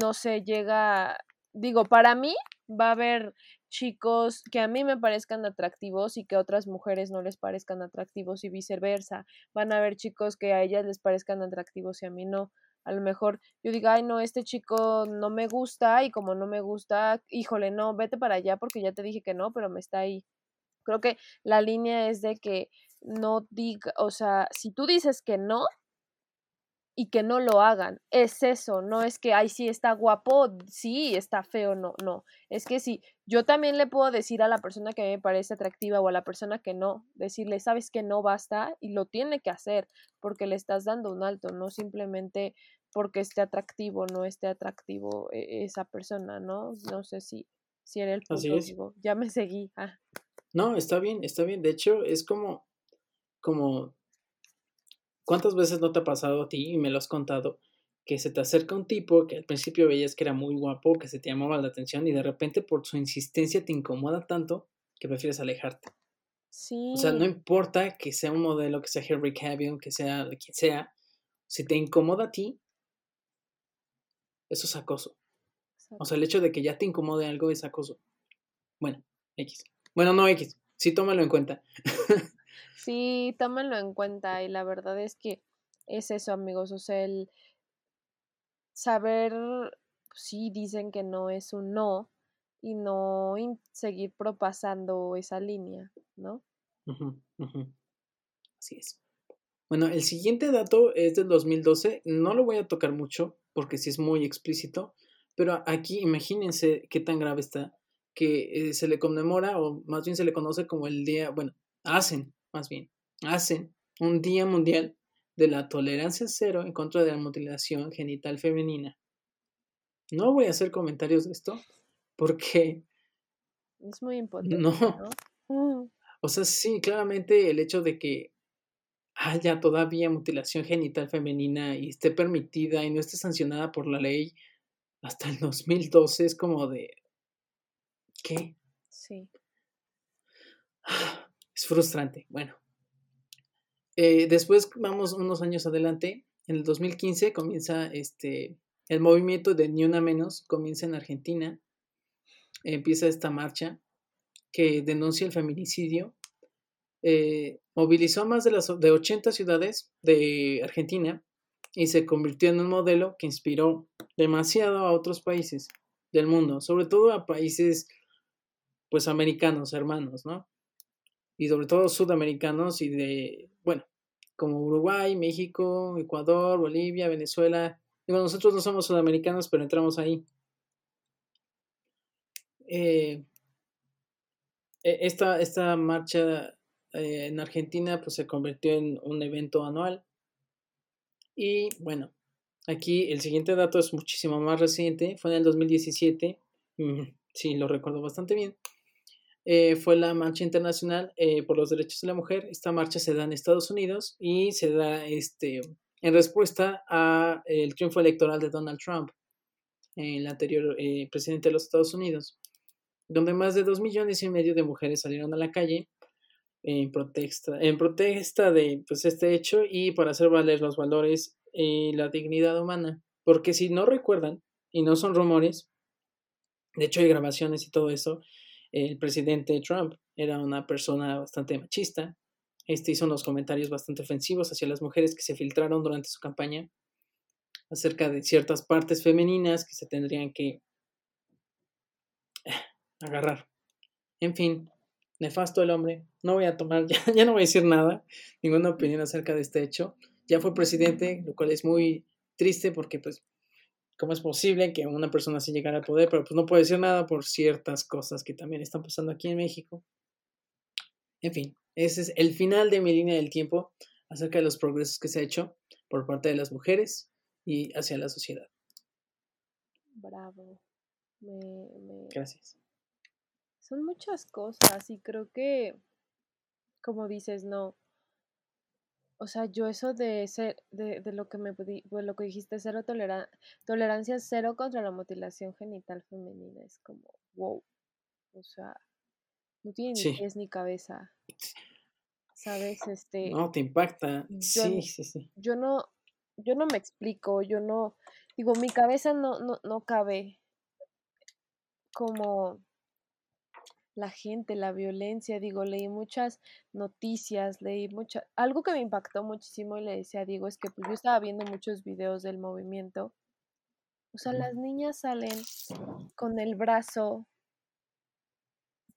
no sé, llega, digo, para mí va a haber chicos que a mí me parezcan atractivos y que a otras mujeres no les parezcan atractivos y viceversa. Van a haber chicos que a ellas les parezcan atractivos y a mí no a lo mejor yo diga, ay, no, este chico no me gusta y como no me gusta, híjole, no, vete para allá porque ya te dije que no, pero me está ahí. Creo que la línea es de que no diga, o sea, si tú dices que no, y que no lo hagan. Es eso, no es que, ay, sí está guapo, sí está feo, no, no. Es que sí, yo también le puedo decir a la persona que me parece atractiva o a la persona que no, decirle, sabes que no basta y lo tiene que hacer porque le estás dando un alto, no simplemente porque esté atractivo, no esté atractivo e, esa persona, ¿no? No sé si, si era el punto, ya me seguí. Ah. No, está bien, está bien. De hecho, es como, como ¿Cuántas veces no te ha pasado a ti, y me lo has contado, que se te acerca un tipo que al principio veías que era muy guapo, que se te llamaba la atención y de repente por su insistencia te incomoda tanto que prefieres alejarte? Sí. O sea, no importa que sea un modelo, que sea Henry Cavill, que sea quien sea, si te incomoda a ti, eso es acoso. O sea, el hecho de que ya te incomode algo es acoso. Bueno, X. Bueno, no X. Sí, tómalo en cuenta. [laughs] Sí, tómenlo en cuenta y la verdad es que es eso, amigos, o sea, el saber, sí dicen que no es un no y no seguir propasando esa línea, ¿no? Así es. Bueno, el siguiente dato es del 2012, no lo voy a tocar mucho porque sí es muy explícito, pero aquí imagínense qué tan grave está que eh, se le conmemora o más bien se le conoce como el día, bueno, hacen más bien, hacen un Día Mundial de la Tolerancia Cero en contra de la mutilación genital femenina. No voy a hacer comentarios de esto porque... Es muy importante. No. Mm. O sea, sí, claramente el hecho de que haya todavía mutilación genital femenina y esté permitida y no esté sancionada por la ley hasta el 2012 es como de... ¿Qué? Sí. Es frustrante. Bueno. Eh, después vamos unos años adelante. En el 2015 comienza este, el movimiento de Ni Una Menos, comienza en Argentina. Empieza esta marcha que denuncia el feminicidio. Eh, movilizó a más de, las, de 80 ciudades de Argentina y se convirtió en un modelo que inspiró demasiado a otros países del mundo, sobre todo a países pues americanos, hermanos, ¿no? Y sobre todo sudamericanos y de, bueno, como Uruguay, México, Ecuador, Bolivia, Venezuela. Digo, nosotros no somos sudamericanos, pero entramos ahí. Eh, e, esta, esta marcha eh, en Argentina pues, se convirtió en un evento anual. Y bueno, aquí el siguiente dato es muchísimo más reciente, fue en el 2017, mm, sí, lo recuerdo bastante bien. Eh, fue la marcha internacional por los derechos de la mujer. Esta marcha se da en Estados Unidos y se da este, en respuesta al triunfo electoral de Donald Trump, el anterior presidente de los Estados Unidos donde más de dos millones y medio de mujeres salieron a la calle en protesta, en protesta de pues, este hecho y para hacer valer los valores y la dignidad humana. Porque si no recuerdan, y no son rumores, de hecho hay grabaciones y todo eso, el presidente Trump era una persona bastante machista. Este hizo unos comentarios bastante ofensivos hacia las mujeres que se filtraron durante su campaña acerca de ciertas partes femeninas que se tendrían que agarrar. En fin, nefasto el hombre. No voy a tomar, [laughs] ya, no voy a decir nada, ninguna opinión acerca de este hecho. Ya fue presidente, lo cual es muy triste porque, pues, ¿cómo es posible que una persona así llegara al poder? Pero pues no puede decir nada por ciertas cosas que también están pasando aquí en México. En fin, ese es el final de mi línea del tiempo acerca de los progresos que se ha hecho por parte de las mujeres y hacia la sociedad. Bravo. Gracias. Son muchas cosas y creo que, como dices, no. O sea, yo eso de ser, de, de lo que me lo que dijiste, cero tolerancia cero contra la mutilación genital femenina, es como, wow. O sea, no tiene ni pies ni cabeza. ¿Sabes? Este. No, te impacta. sí, sí, sí. Yo no, yo no me explico, yo no, digo, mi cabeza no, no, no cabe como la gente, la violencia, digo, leí muchas noticias, leí mucha, algo que me impactó muchísimo y le decía, digo, es que pues yo estaba viendo muchos videos del movimiento, o sea, las niñas salen con el brazo,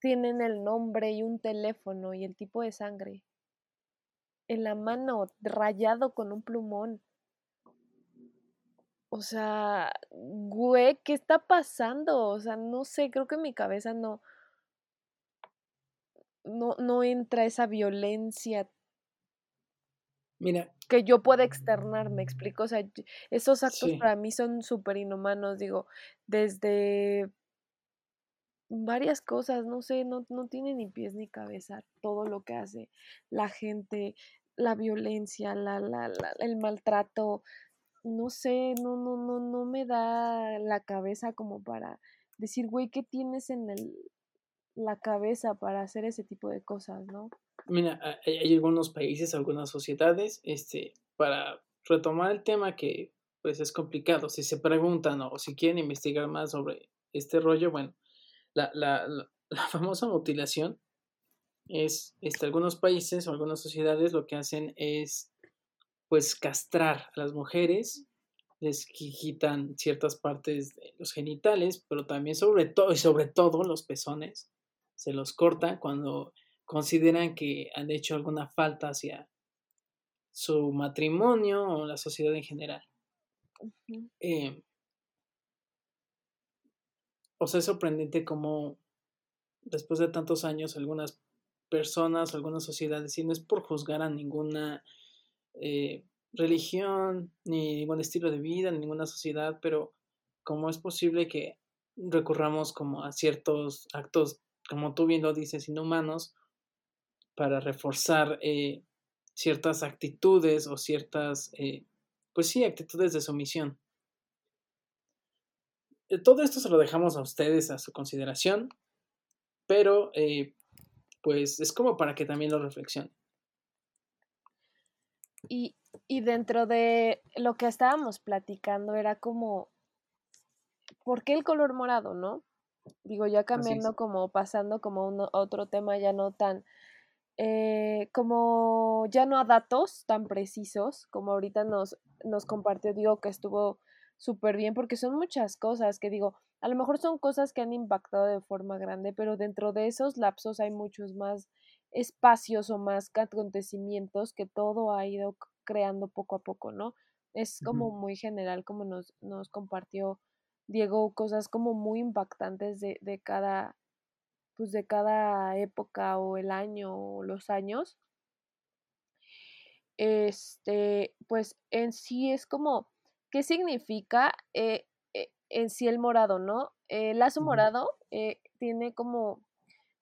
tienen el nombre y un teléfono y el tipo de sangre en la mano, rayado con un plumón. O sea, güey, ¿qué está pasando? O sea, no sé, creo que mi cabeza no, no, no entra esa violencia Mira. que yo pueda externar, me explico. O sea, esos actos para mí son súper inhumanos, digo, desde varias cosas, no sé, no, no tiene ni pies ni cabeza todo lo que hace la gente, la violencia, la, la, la, el maltrato, no sé, no, no, no, no me da la cabeza como para decir, güey, ¿qué tienes en el, la cabeza para hacer ese tipo de cosas, ¿no? Mira, hay, algunos países, algunas sociedades, este, para retomar el tema que pues es complicado, si se preguntan o si quieren investigar más sobre este rollo, bueno, la, [laughs] famosa mutilación es, este, algunos países o algunas sociedades lo que hacen es pues castrar a las mujeres, les quitan ciertas partes de los genitales, pero también sobre todo y sobre todo los pezones, se los corta cuando consideran que han hecho alguna falta hacia su matrimonio o la sociedad en general. Eh, o sea, es sorprendente cómo después de tantos años algunas personas, algunas sociedades, y no es por juzgar a ninguna eh, religión, ni ningún estilo de vida, ni ninguna sociedad, pero cómo es posible que recurramos como a ciertos actos como tú bien lo dices, inhumanos para reforzar eh, ciertas actitudes o ciertas, eh, pues sí, actitudes de sumisión. Eh, todo esto se lo dejamos a ustedes a su consideración, pero pues es como para que también lo reflexionen. Y, y dentro de lo que estábamos platicando era como, ¿por qué el color morado, no? Digo, ya cambiando como pasando como un, otro tema ya no tan, eh, como ya no a datos tan precisos como ahorita nos, nos compartió, digo que estuvo súper bien porque son muchas cosas que digo, a lo mejor son cosas que han impactado de forma grande, pero dentro de esos lapsos hay muchos más espacios o más acontecimientos que todo ha ido creando poco a poco, ¿no? Es como muy general, como nos, nos compartió Diego, cosas como muy impactantes de, de cada, pues de cada época o el año o los años. Este, pues en sí es como, ¿qué significa eh, eh, en sí el morado, no? El lazo morado eh, tiene como,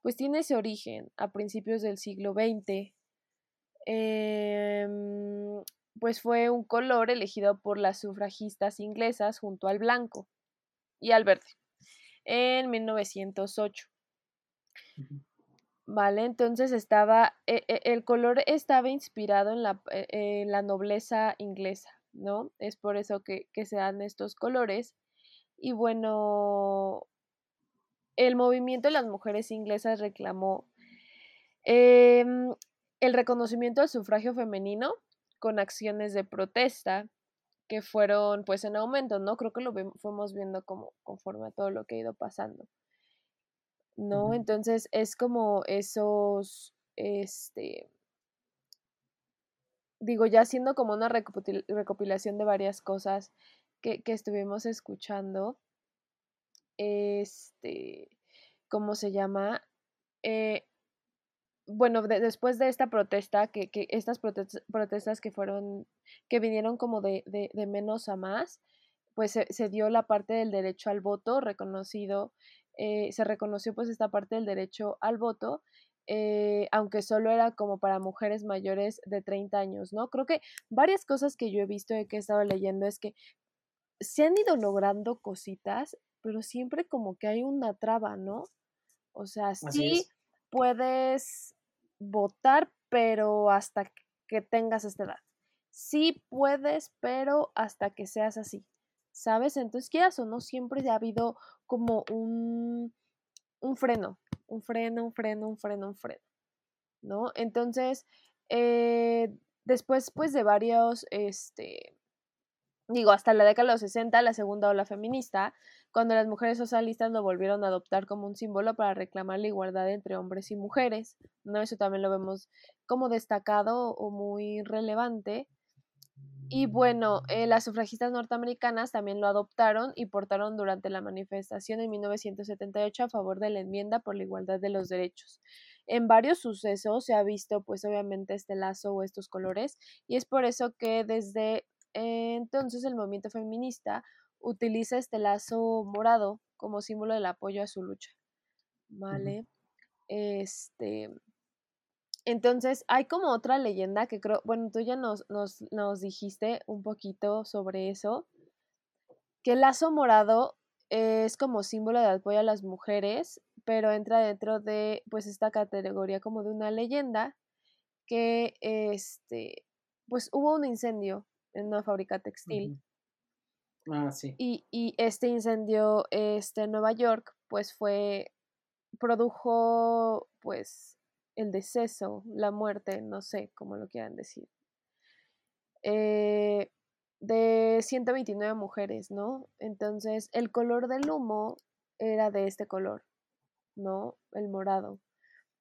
pues tiene ese origen a principios del siglo XX. Em, pues fue un color elegido por las sufragistas inglesas junto al blanco y al verde en 1908. Vale, entonces estaba, e, e, el color estaba inspirado en la, e, la, nobleza inglesa, ¿no? Es por eso que, se dan estos colores. Y bueno, el movimiento de las mujeres inglesas reclamó em, el reconocimiento al sufragio femenino con acciones de protesta que fueron pues en aumento, ¿no? Creo que lo fuimos viendo como conforme a todo lo que ha ido pasando. ¿No? Entonces es como esos, este, digo, ya siendo como una recopilación de varias cosas que, que estuvimos escuchando, este, ¿cómo se llama? Eh, bueno, después de esta protesta, que, que estas protestas que fueron, que vinieron como de, de, de menos a más, pues se, se, dio la parte del derecho al voto reconocido, eh, se reconoció pues esta parte del derecho al voto, eh, aunque solo era como para mujeres mayores de 30 años, ¿no? Creo que varias cosas que yo he visto y que he estado leyendo es que se han ido logrando cositas, pero siempre como que hay una traba, ¿no? O sea, sí puedes votar, pero hasta que tengas esta edad. Sí puedes, pero hasta que seas así. ¿Sabes? Entonces, quieras o no, siempre ha habido como un, un freno, un freno, un freno, un freno, un freno. ¿No? Entonces, eh, después, pues, de varios, este, digo, hasta la década de los 60, la segunda ola feminista, cuando las mujeres socialistas lo volvieron a adoptar como un símbolo para reclamar la igualdad entre hombres y mujeres. ¿no? Eso también lo vemos como destacado o muy relevante. Y bueno, eh, las sufragistas norteamericanas también lo adoptaron y portaron durante la manifestación en 1978 a favor de la enmienda por la igualdad de los derechos. En varios sucesos se ha visto pues obviamente este lazo o estos colores y es por eso que desde entonces el movimiento feminista utiliza este lazo morado como símbolo del apoyo a su lucha. ¿Vale? Este. Entonces, hay como otra leyenda que creo, bueno, tú ya nos, nos, nos dijiste un poquito sobre eso, que el lazo morado es como símbolo de apoyo a las mujeres, pero entra dentro de, pues, esta categoría como de una leyenda que, este, pues, hubo un incendio en una fábrica textil. Ah. Y, y este incendio este, en Nueva York, pues fue, produjo, pues, el deceso, la muerte, no sé cómo lo quieran decir, eh, de 129 mujeres, ¿no? Entonces, el color del humo era de este color, ¿no? El morado.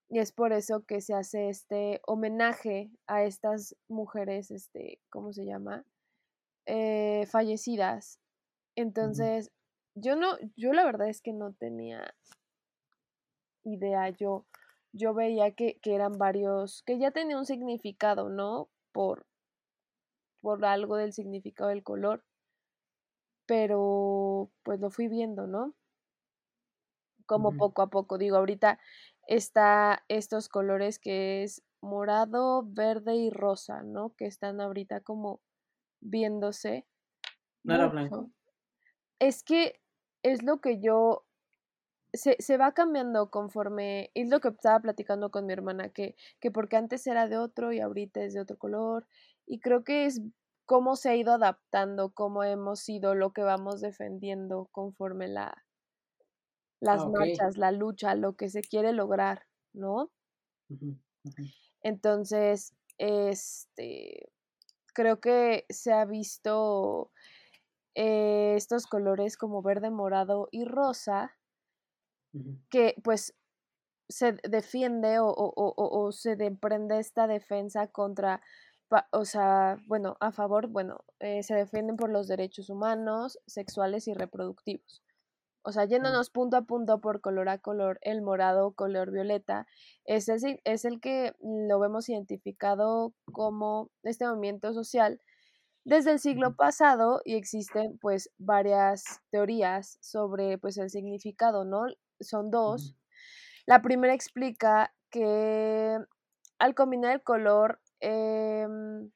Y es por eso que se hace este homenaje a estas mujeres, este, ¿cómo se llama? Eh, fallecidas. Entonces, yo no, yo la verdad es que no tenía idea. Yo, yo veía que, que eran varios, que ya tenía un significado, ¿no? Por, por algo del significado del color. Pero pues lo fui viendo, ¿no? Como poco a poco. Digo, ahorita está estos colores que es morado, verde y rosa, ¿no? Que están ahorita como viéndose. ¿No era blanco? Es que es lo que yo se, se, va cambiando conforme, es lo que estaba platicando con mi hermana, que, que porque antes era de otro y ahorita es de otro color, y creo que es cómo se ha ido adaptando, cómo hemos sido lo que vamos defendiendo conforme la, las ah, marchas, la lucha, lo que se quiere lograr, ¿no? Entonces, este, creo que se ha visto eh, estos colores como verde, morado y rosa, que pues se defiende o, o, o, o se emprende esta defensa contra, o sea, bueno, a favor, bueno, eh, se defienden por los derechos humanos, sexuales y reproductivos. O sea, yéndonos punto a punto por color a color, el morado color violeta es el, es el que lo vemos identificado como este movimiento social desde el siglo pasado y existen pues varias teorías sobre pues el significado, ¿no? Son dos. La primera explica que al combinar el color em,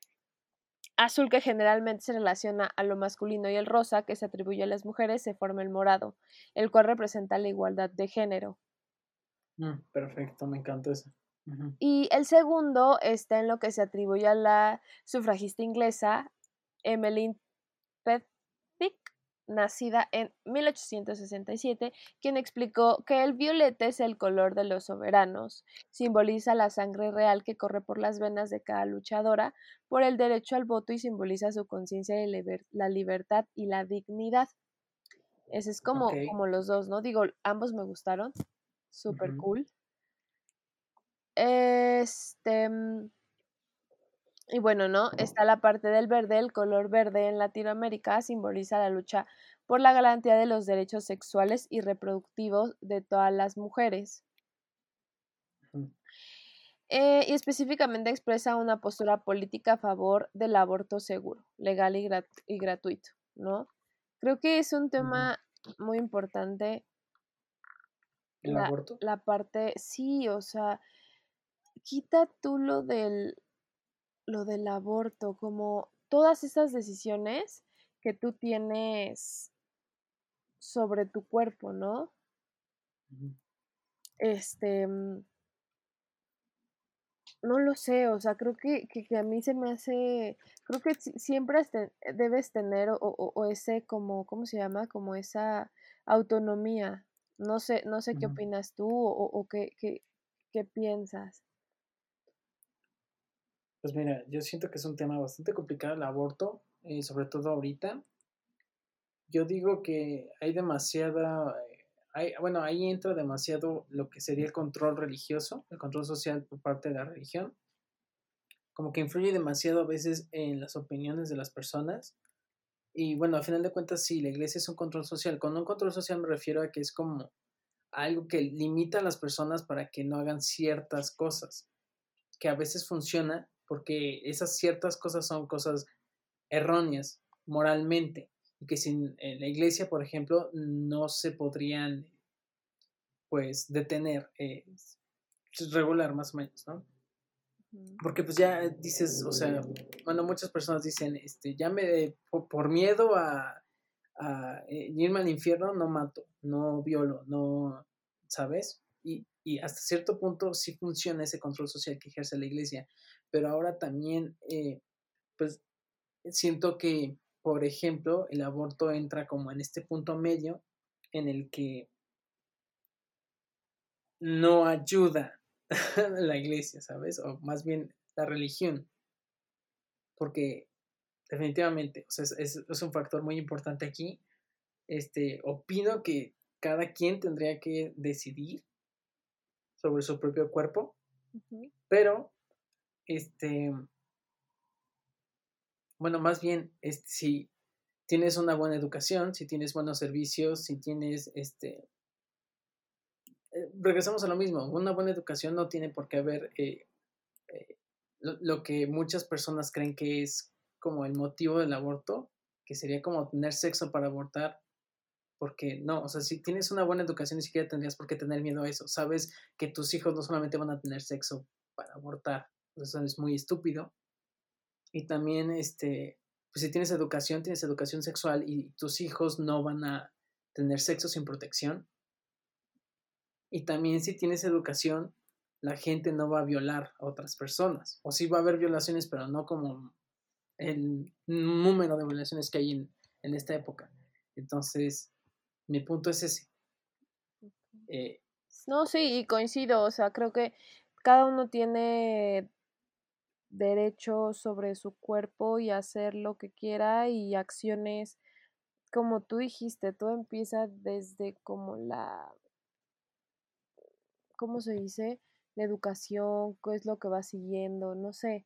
azul que generalmente se relaciona a lo masculino y el rosa que se atribuye a las mujeres se forma el morado, el cual representa la igualdad de género. Mm, perfecto, me encanta eso. Y el segundo está en lo que se atribuye a la sufragista inglesa Emmeline Pethick, nacida en 1867, quien explicó que el violeta es el color de los soberanos, simboliza la sangre real que corre por las venas de cada luchadora por el derecho al voto y simboliza su conciencia de la libertad y la dignidad. Ese es como, como los dos, ¿no? Digo, ambos me gustaron, súper cool. Este, mm, y bueno, ¿no? Está la parte del verde, el color verde en Latinoamérica simboliza la lucha por la garantía de los derechos sexuales y reproductivos de todas las mujeres. Eh, y específicamente expresa una postura política a favor del aborto seguro, legal y, gratuito, ¿no? Creo que es un tema muy importante. ¿El aborto? La parte, sí, o sea, quita tú lo del lo del aborto, como todas esas decisiones que tú tienes sobre tu cuerpo, ¿no? Este, mm no lo sé, o sea, creo que, que, a mí se me hace, creo que siempre debes tener o, o, ese como, ¿cómo se llama? Como esa autonomía. No sé, no sé qué opinas tú o, o qué, qué, qué piensas. Pues mira, yo siento que es un tema bastante complicado el aborto, y eh, sobre todo ahorita. Yo digo que hay demasiada, eh, hay, bueno, ahí entra demasiado lo que sería el control religioso, el control social por parte de la religión. Como que influye demasiado a veces en las opiniones de las personas. Y bueno, a final de cuentas, sí, la iglesia es un control social. Con un control social me refiero a que es como algo que limita a las personas para que no hagan ciertas cosas, que a veces funciona, porque esas ciertas cosas son cosas erróneas moralmente y que sin la iglesia, por ejemplo, no se podrían pues detener, eh, regular más o menos, ¿no? Porque pues ya dices, o sea, bueno, muchas personas dicen, este, ya me, por, miedo a, a, eh, irme al infierno, no mato, no violo, no, ¿sabes? Y, y hasta cierto punto sí funciona ese control social que ejerce la iglesia, pero ahora también, eh, pues, siento que, por ejemplo, el aborto entra como en este punto medio en el que no ayuda [laughs] la iglesia, ¿sabes? O más bien la religión. Porque definitivamente, o sea, es, es, un factor muy importante aquí. Este, opino que cada quien tendría que decidir sobre su propio cuerpo, pero este, bueno, más bien, este, si tienes una buena educación, si tienes buenos servicios, si tienes, este, eh, regresamos a lo mismo, una buena educación no tiene por qué haber eh, eh, lo, que muchas personas creen que es como el motivo del aborto, que sería como tener sexo para abortar, porque no, o sea, si tienes una buena educación ni siquiera tendrías por qué tener miedo a eso, sabes que tus hijos no solamente van a tener sexo para abortar, eso es muy estúpido. Y también, este, pues si tienes educación, tienes educación sexual y tus hijos no van a tener sexo sin protección. Y también si tienes educación, la gente no va a violar a otras personas. O sí va a haber violaciones, pero no como el número de violaciones que hay en, en esta época. Entonces, mi punto es ese. Eh, no, sí, y coincido. O sea, creo que cada uno tiene derecho sobre su cuerpo y hacer lo que quiera y acciones como tú dijiste, todo empieza desde como la ¿cómo se dice? La educación, qué es lo que va siguiendo, no sé.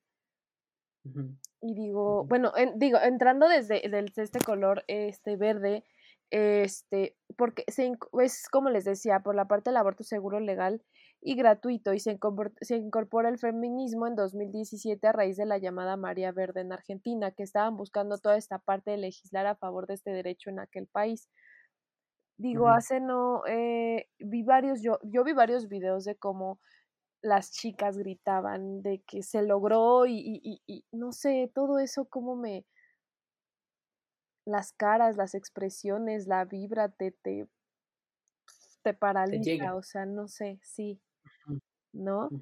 Y digo, bueno, digo, entrando desde, desde, este color este verde, este, porque se, es como les decía, por la parte del aborto seguro, legal y gratuito, y se, incorpora el feminismo en 2017 a raíz de la llamada María Verde en Argentina, que estaban buscando toda esta parte de legislar a favor de este derecho en aquel país. Digo, hace no, eh, vi varios, yo, yo vi varios videos de cómo las chicas gritaban, de que se logró y, y, y no sé, todo eso como me, las caras, las expresiones, la vibra te, te, te paraliza, o sea, no sé, sí, ¿no?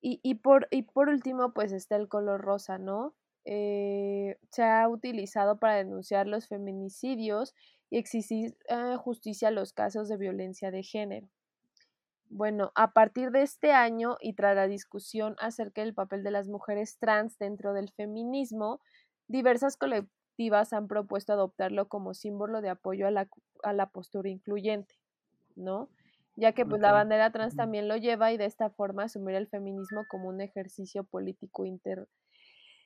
y, y, por, y por último, pues está el color rosa, ¿no? Eh, se ha utilizado para denunciar los feminicidios y exigir eh, justicia a los casos de violencia de género. Bueno, a partir de este año y tras la discusión acerca del papel de las mujeres trans dentro del feminismo, diversas han propuesto adoptarlo como símbolo de apoyo a la, a la postura incluyente, ¿no? Ya que pues la bandera trans también lo lleva y de esta forma asumir el feminismo como un ejercicio político inter,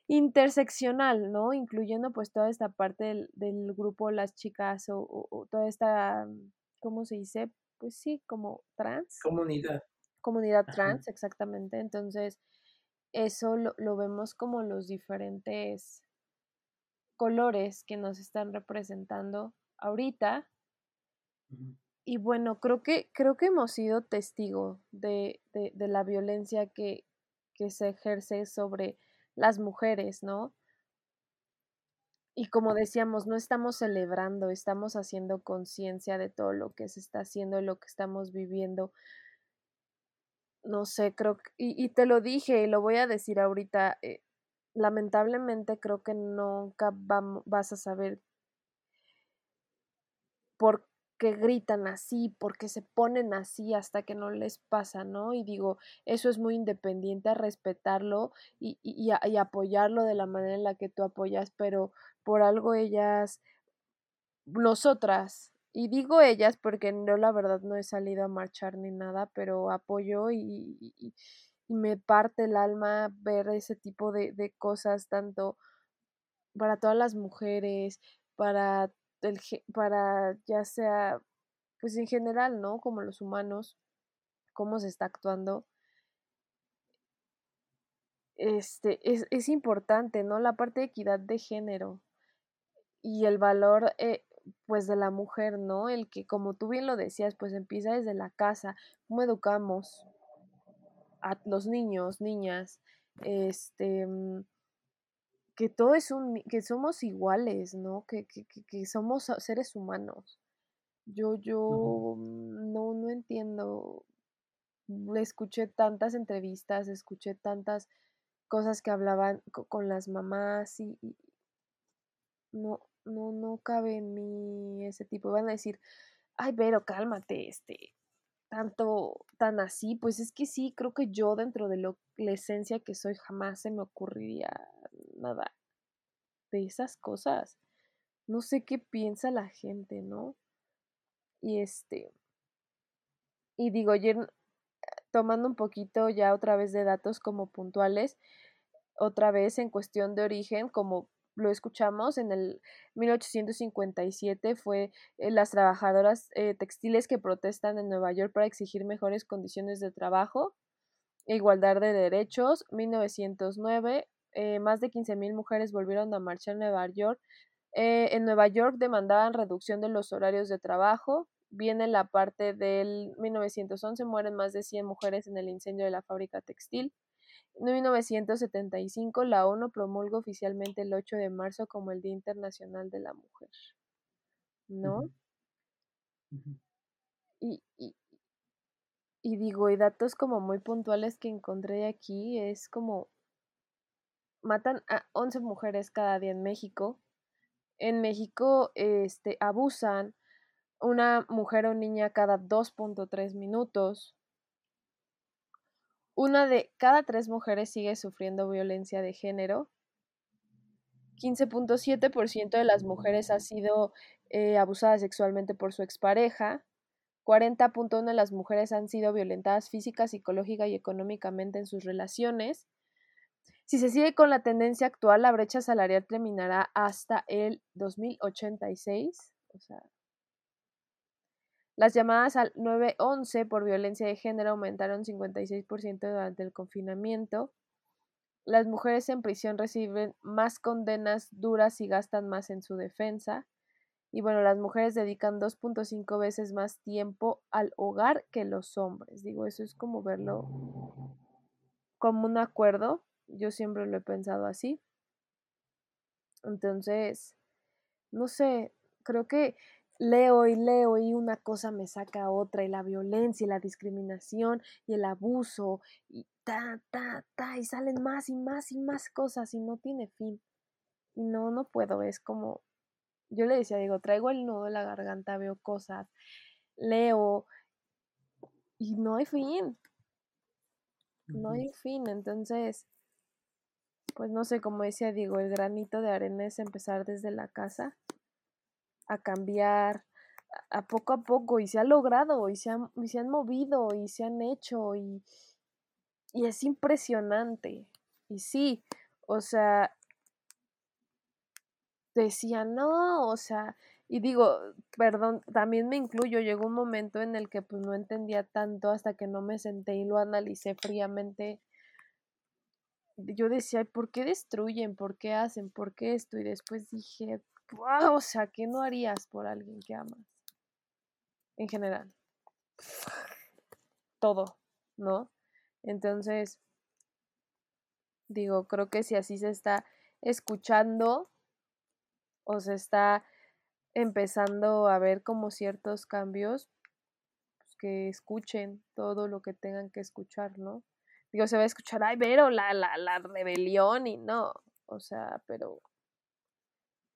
interseccional, ¿no? Incluyendo pues toda esta parte del, del grupo, las chicas o, o, toda esta, ¿cómo se dice? Pues sí, como trans. Comunidad. Comunidad trans, exactamente. Entonces, eso lo, lo vemos como los diferentes colores que nos están representando ahorita. Y bueno, creo que, creo que hemos sido testigo de, de, la violencia que, que se ejerce sobre las mujeres, ¿no? Y como decíamos, no estamos celebrando, estamos haciendo conciencia de todo lo que se está haciendo, lo que estamos viviendo. No sé, creo que, y, y te lo dije y lo voy a decir ahorita, eh, lamentablemente creo que nunca vas a saber por qué gritan así, por qué se ponen así hasta que no les pasa, ¿no? Y digo, eso es muy independiente a respetarlo y, y, y apoyarlo de la manera en la que tú apoyas, pero por algo ellas, nosotras, y digo ellas porque yo la verdad no he salido a marchar ni nada, pero apoyo y, y me parte el alma ver ese tipo de, de cosas, tanto para todas las mujeres, para, para ya sea, pues en general, ¿no? Como los humanos, cómo se está actuando. Este, es, es importante, ¿no? La parte de equidad de género y el valor, eh, pues, de la mujer, ¿no? El que, como tú bien lo decías, pues empieza desde la casa, cómo educamos, a los niños, niñas, este, mm, que todo es un, que somos iguales, ¿no? Que, que, que somos seres humanos. Yo, yo no, no entiendo. Escuché tantas entrevistas, escuché tantas cosas que hablaban con las mamás y, y no, no, no cabe en mí ese tipo. Van a decir, ay, pero cálmate, este, tanto, tan así, pues es que sí, creo que yo dentro de lo, la esencia que soy jamás se me ocurriría nada de esas cosas. No sé qué piensa la gente, ¿no? Y este, y digo, ayer tomando un poquito ya otra vez de datos como puntuales, otra vez en cuestión de origen, como lo escuchamos, en el 1857 fue eh, las trabajadoras eh, textiles que protestan en Nueva York para exigir mejores condiciones de trabajo e igualdad de derechos. 1909, eh, más de 15.000 mujeres volvieron a marchar en Nueva York. en Nueva York demandaban reducción de los horarios de trabajo. Viene la parte del 1911, mueren más de 100 mujeres en el incendio de la fábrica textil. En 1975, la ONU promulga oficialmente el 8 de marzo como el Día Internacional de la Mujer. ¿No? y, y, y, digo, y datos como muy puntuales que encontré aquí es como matan a 11 mujeres cada día en México. En México este, abusan una mujer o niña cada 2.3 minutos. Una de cada tres mujeres sigue sufriendo violencia de género. 15.7% de las mujeres ha sido eh, abusada sexualmente por su expareja. 40.1 de las mujeres han sido violentadas física, psicológica y económicamente en sus relaciones. Si se sigue con la tendencia actual, la brecha salarial terminará hasta el 2086. O sea, las llamadas al 911 por violencia de género aumentaron 56% durante el confinamiento. Las mujeres en prisión reciben más condenas duras y gastan más en su defensa. Y bueno, las mujeres dedican 2.5 veces más tiempo al hogar que los hombres. Digo, eso es como verlo como un acuerdo. Yo siempre lo he pensado así. Entonces, no sé, creo que leo y leo y una cosa me saca otra y la violencia y la discriminación y el abuso y ta, ta, ta y salen más y más y más cosas y no tiene fin. Y no, no puedo, es como, yo le decía, digo, traigo el nudo en la garganta, veo cosas, leo y no hay fin. No hay fin, entonces, pues no sé, como decía, digo, el granito de arena es empezar desde la casa a cambiar a poco a poco y se ha logrado y se han, y se han movido y se han hecho y, y es impresionante. Y sí, o sea, decía, no, o sea, y digo, perdón, también me incluyo, llegó un momento en el que pues no entendía tanto hasta que no me senté y lo analicé fríamente. Yo decía, ¿por qué destruyen? ¿Por qué hacen? ¿Por qué esto? Y después dije, wow, o sea, ¿qué no harías por alguien que amas? En general. Todo, ¿no? Entonces, digo, creo que si así se está escuchando, o se está empezando a ver como ciertos cambios, pues que escuchen todo lo que tengan que escuchar, ¿no? Digo, se va a escuchar, ay, pero la, la, la rebelión y no, o sea, pero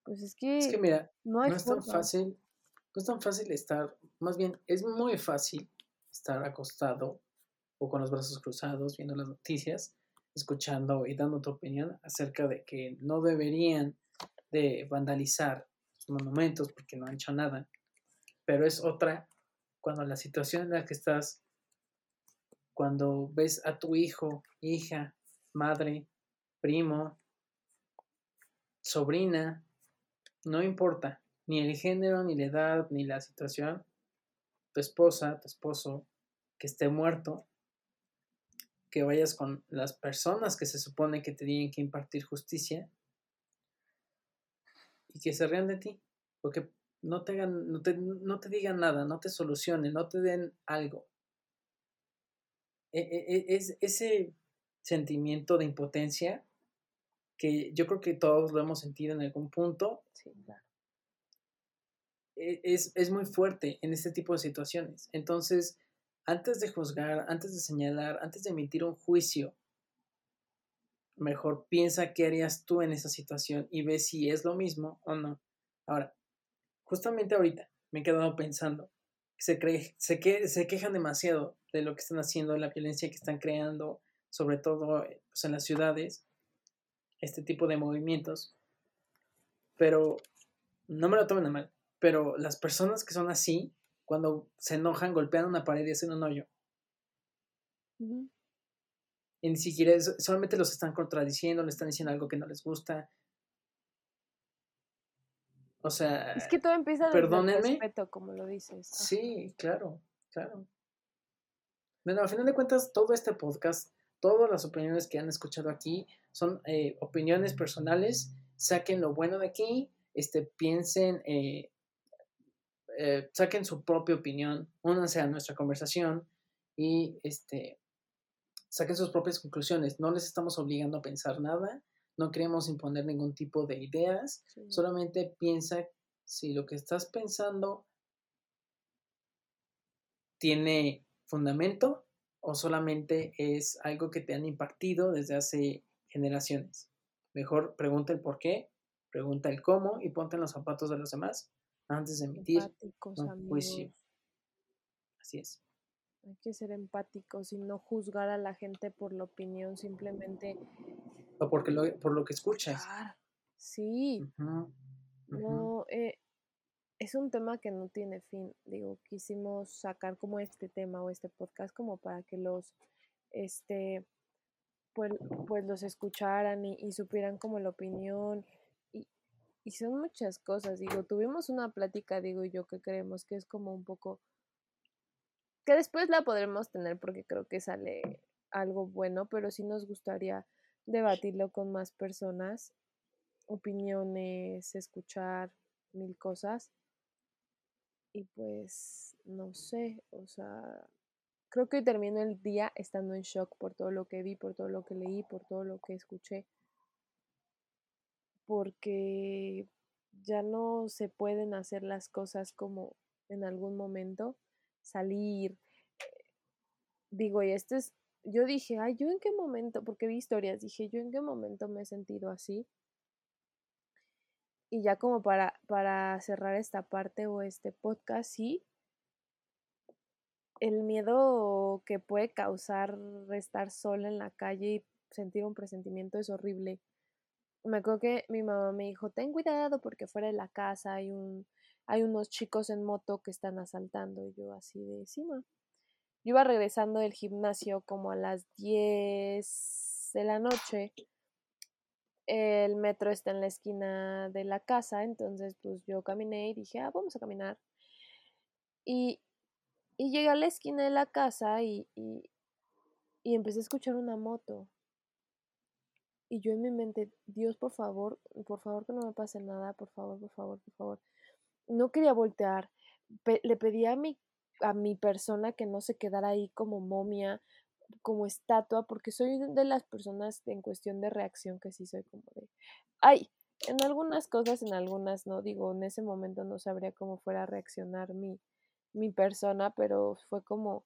pues es que, es que mira, no, es tan fácil, no es tan fácil estar, más bien es muy fácil estar acostado o con los brazos cruzados viendo las noticias, escuchando y dando tu opinión acerca de que no deberían de vandalizar los monumentos porque no han hecho nada. Pero es otra cuando la situación en la que estás, cuando ves a tu hijo, hija, madre, primo, sobrina, no importa ni el género, ni la edad, ni la situación, tu esposa, tu esposo, que esté muerto, que vayas con las personas que se supone que te tienen que impartir justicia y que se rían de ti, porque no te, te, no te digan nada, no te solucionen, no te den algo. E, e, e, es ese sentimiento de impotencia que yo creo que todos lo hemos sentido en algún punto. Es, es muy fuerte en este tipo de situaciones. Entonces, antes de juzgar, antes de señalar, antes de emitir un juicio, mejor piensa qué harías tú en esa situación y ve si es lo mismo o no. Ahora, justamente ahorita me he quedado pensando, se, cree, se, que, se quejan demasiado de lo que están haciendo, la violencia que están creando, sobre todo eh, pues, en las ciudades, este tipo de movimientos. Pero no me lo tomen a mal, pero las personas que son así, cuando se enojan, golpean una pared y hacen un hoyo. Y ni siquiera, solamente los están contradiciendo, le están diciendo algo que no les gusta. O sea. Es que todo empieza desde el respeto, como lo dices. Sí, claro, claro. Bueno, al final de cuentas, todo este podcast, todas las opiniones que han escuchado aquí son eh, opiniones personales. Saquen lo bueno de aquí, este, piensen, eh, eh, saquen su propia opinión, únanse a nuestra conversación y este, saquen sus propias conclusiones. No les estamos obligando a pensar nada, no queremos imponer ningún tipo de ideas, solamente piensa si lo que estás pensando tiene fundamento o solamente es algo que te han impartido desde hace generaciones. Mejor pregunta el por qué, pregunta el cómo y ponte en los zapatos de los demás antes de emitir un juicio. Así es. Hay que ser empáticos y no juzgar a la gente por la opinión, simplemente. O porque lo, por lo que escuchas. sí. No, eh, es un tema que no tiene fin. Digo, quisimos sacar como este tema o este podcast como para que los, este, pues, pues los escucharan y, supieran como la opinión. Y, y son muchas cosas. Digo, tuvimos una plática, digo yo, que creemos que es como un poco que después la podremos tener porque creo que sale algo bueno, pero sí nos gustaría debatirlo con más personas, opiniones, escuchar mil cosas. Y pues, no sé, o sea, creo que termino el día estando en shock por todo lo que vi, por todo lo que leí, por todo lo que escuché. Porque ya no se pueden hacer las cosas como en algún momento, salir. Digo, y este es, yo dije, ay, yo en qué momento, porque vi historias, dije, yo en qué momento me he sentido así. Y ya como para, para cerrar esta parte o este podcast, sí, el miedo que puede causar estar sola en la calle y sentir un presentimiento es horrible. Me acuerdo que mi mamá me dijo, ten cuidado porque fuera de la casa hay un, hay unos chicos en moto que están asaltando. Y yo así de encima. Yo iba regresando del gimnasio como a las 10 de la noche. El metro está en la esquina de la casa, entonces pues yo caminé y dije, ah, vamos a caminar. Y, y llegué a la esquina de la casa y, y, y empecé a escuchar una moto. Y yo en mi mente, Dios, por favor, por favor que no me pase nada, por favor, por favor, por favor. No quería voltear. le pedí a mi a mi persona que no se quedara ahí como momia, como estatua, porque soy de las personas en cuestión de reacción que sí soy como de, ay, en algunas cosas, en algunas no, digo, en ese momento no sabría cómo fuera a reaccionar mi, mi persona, pero fue como,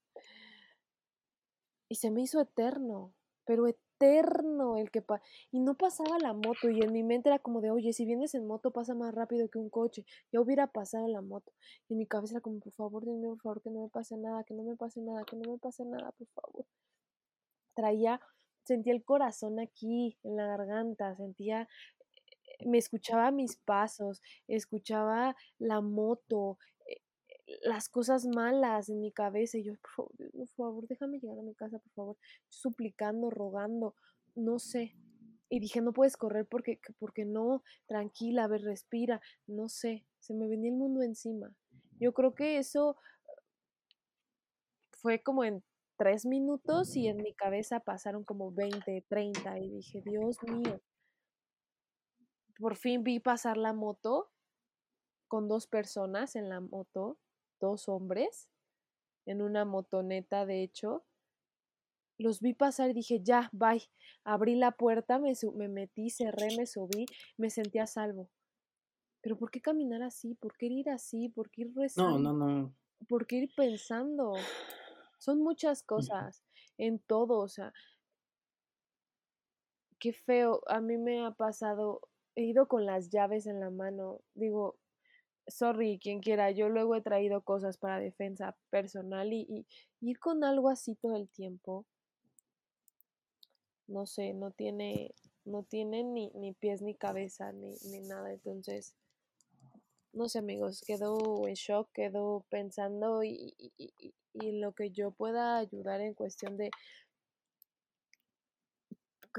y se me hizo eterno, pero eterno el que pa y no pasaba la moto y en mi mente era como de, oye, si vienes en moto pasa más rápido que un coche, ya hubiera pasado la moto. Y en mi cabeza era como, por favor, dime, por favor, que no me pase nada, que no me pase nada, que no me pase nada, por favor. Traía, sentía el corazón aquí, en la garganta, sentía, eh, me escuchaba mis pasos, escuchaba la moto, las cosas malas en mi cabeza y yo, por favor, por favor, déjame llegar a mi casa, por favor, suplicando, rogando, no sé. Y dije, no puedes correr porque, porque no, tranquila, a ver, respira, no sé, se me venía el mundo encima. Yo creo que eso fue como en tres minutos y en mi cabeza pasaron como 20, 30 y dije, Dios mío. Por fin vi pasar la moto con dos personas en la moto dos hombres en una motoneta, de hecho. Los vi pasar y dije, ya, bye. Abrí la puerta, me, me metí, cerré, me subí, me sentí a salvo. Pero ¿por qué caminar así? ¿Por qué ir así? ¿Por qué ir rezando? No, no, no. ¿Por qué ir pensando? Son muchas cosas en todo, o sea, qué feo. A mí me ha pasado, he ido con las llaves en la mano. Digo, sorry, quien quiera, yo luego he traído cosas para defensa personal y, ir con algo así todo el tiempo, no sé, no tiene, no tiene ni, ni pies ni cabeza ni, ni nada, entonces, no sé amigos, quedo en shock, quedo pensando y, y, y lo que yo pueda ayudar en cuestión de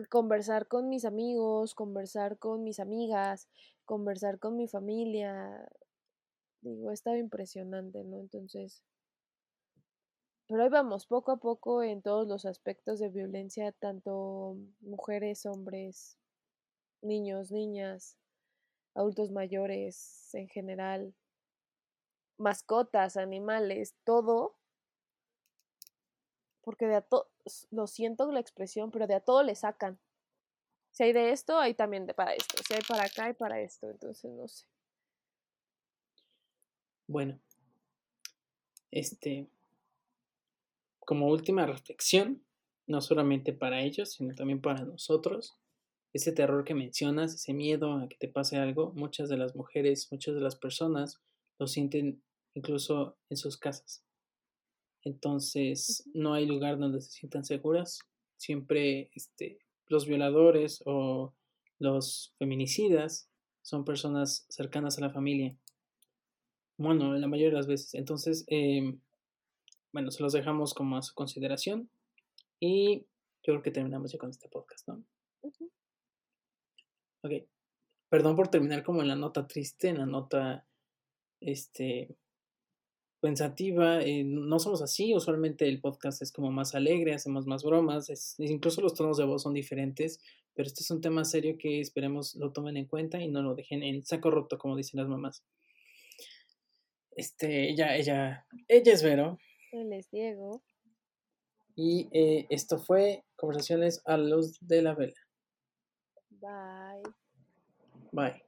conversar con mis amigos, conversar con mis amigas, conversar con mi familia, digo, estaba impresionante, ¿no? Entonces, pero ahí vamos, poco a poco en todos los aspectos de violencia, tanto mujeres, hombres, niños, niñas, adultos mayores en general, mascotas, animales, todo, porque de a todo, lo siento la expresión, pero de a todo le sacan. Si hay de esto, hay también de para esto. Si hay para acá, hay para esto. Entonces, no sé. Bueno, este, como última reflexión, no solamente para ellos, sino también para nosotros, ese terror que mencionas, ese miedo a que te pase algo, muchas de las mujeres, muchas de las personas lo sienten incluso en sus casas. Entonces, no hay lugar donde se sientan seguras. Siempre este, los violadores o los feminicidas son personas cercanas a la familia Bueno, la mayoría de las veces. Entonces, em, bueno, se los dejamos como a su consideración. Y yo creo que terminamos ya con este podcast, ¿no? Ok. Perdón por terminar como en la nota triste, en la nota, este, pensativa. Eh, no somos así. Usualmente el podcast es como más alegre, hacemos más bromas. incluso los tonos de voz son diferentes. Pero este es un tema serio que esperemos lo tomen en cuenta y no lo dejen en saco roto, como dicen las mamás. Este, ella, ella, ella es Vero. Él es Diego. Y eh, esto fue Conversaciones a la luz de la vela. Bye. Bye.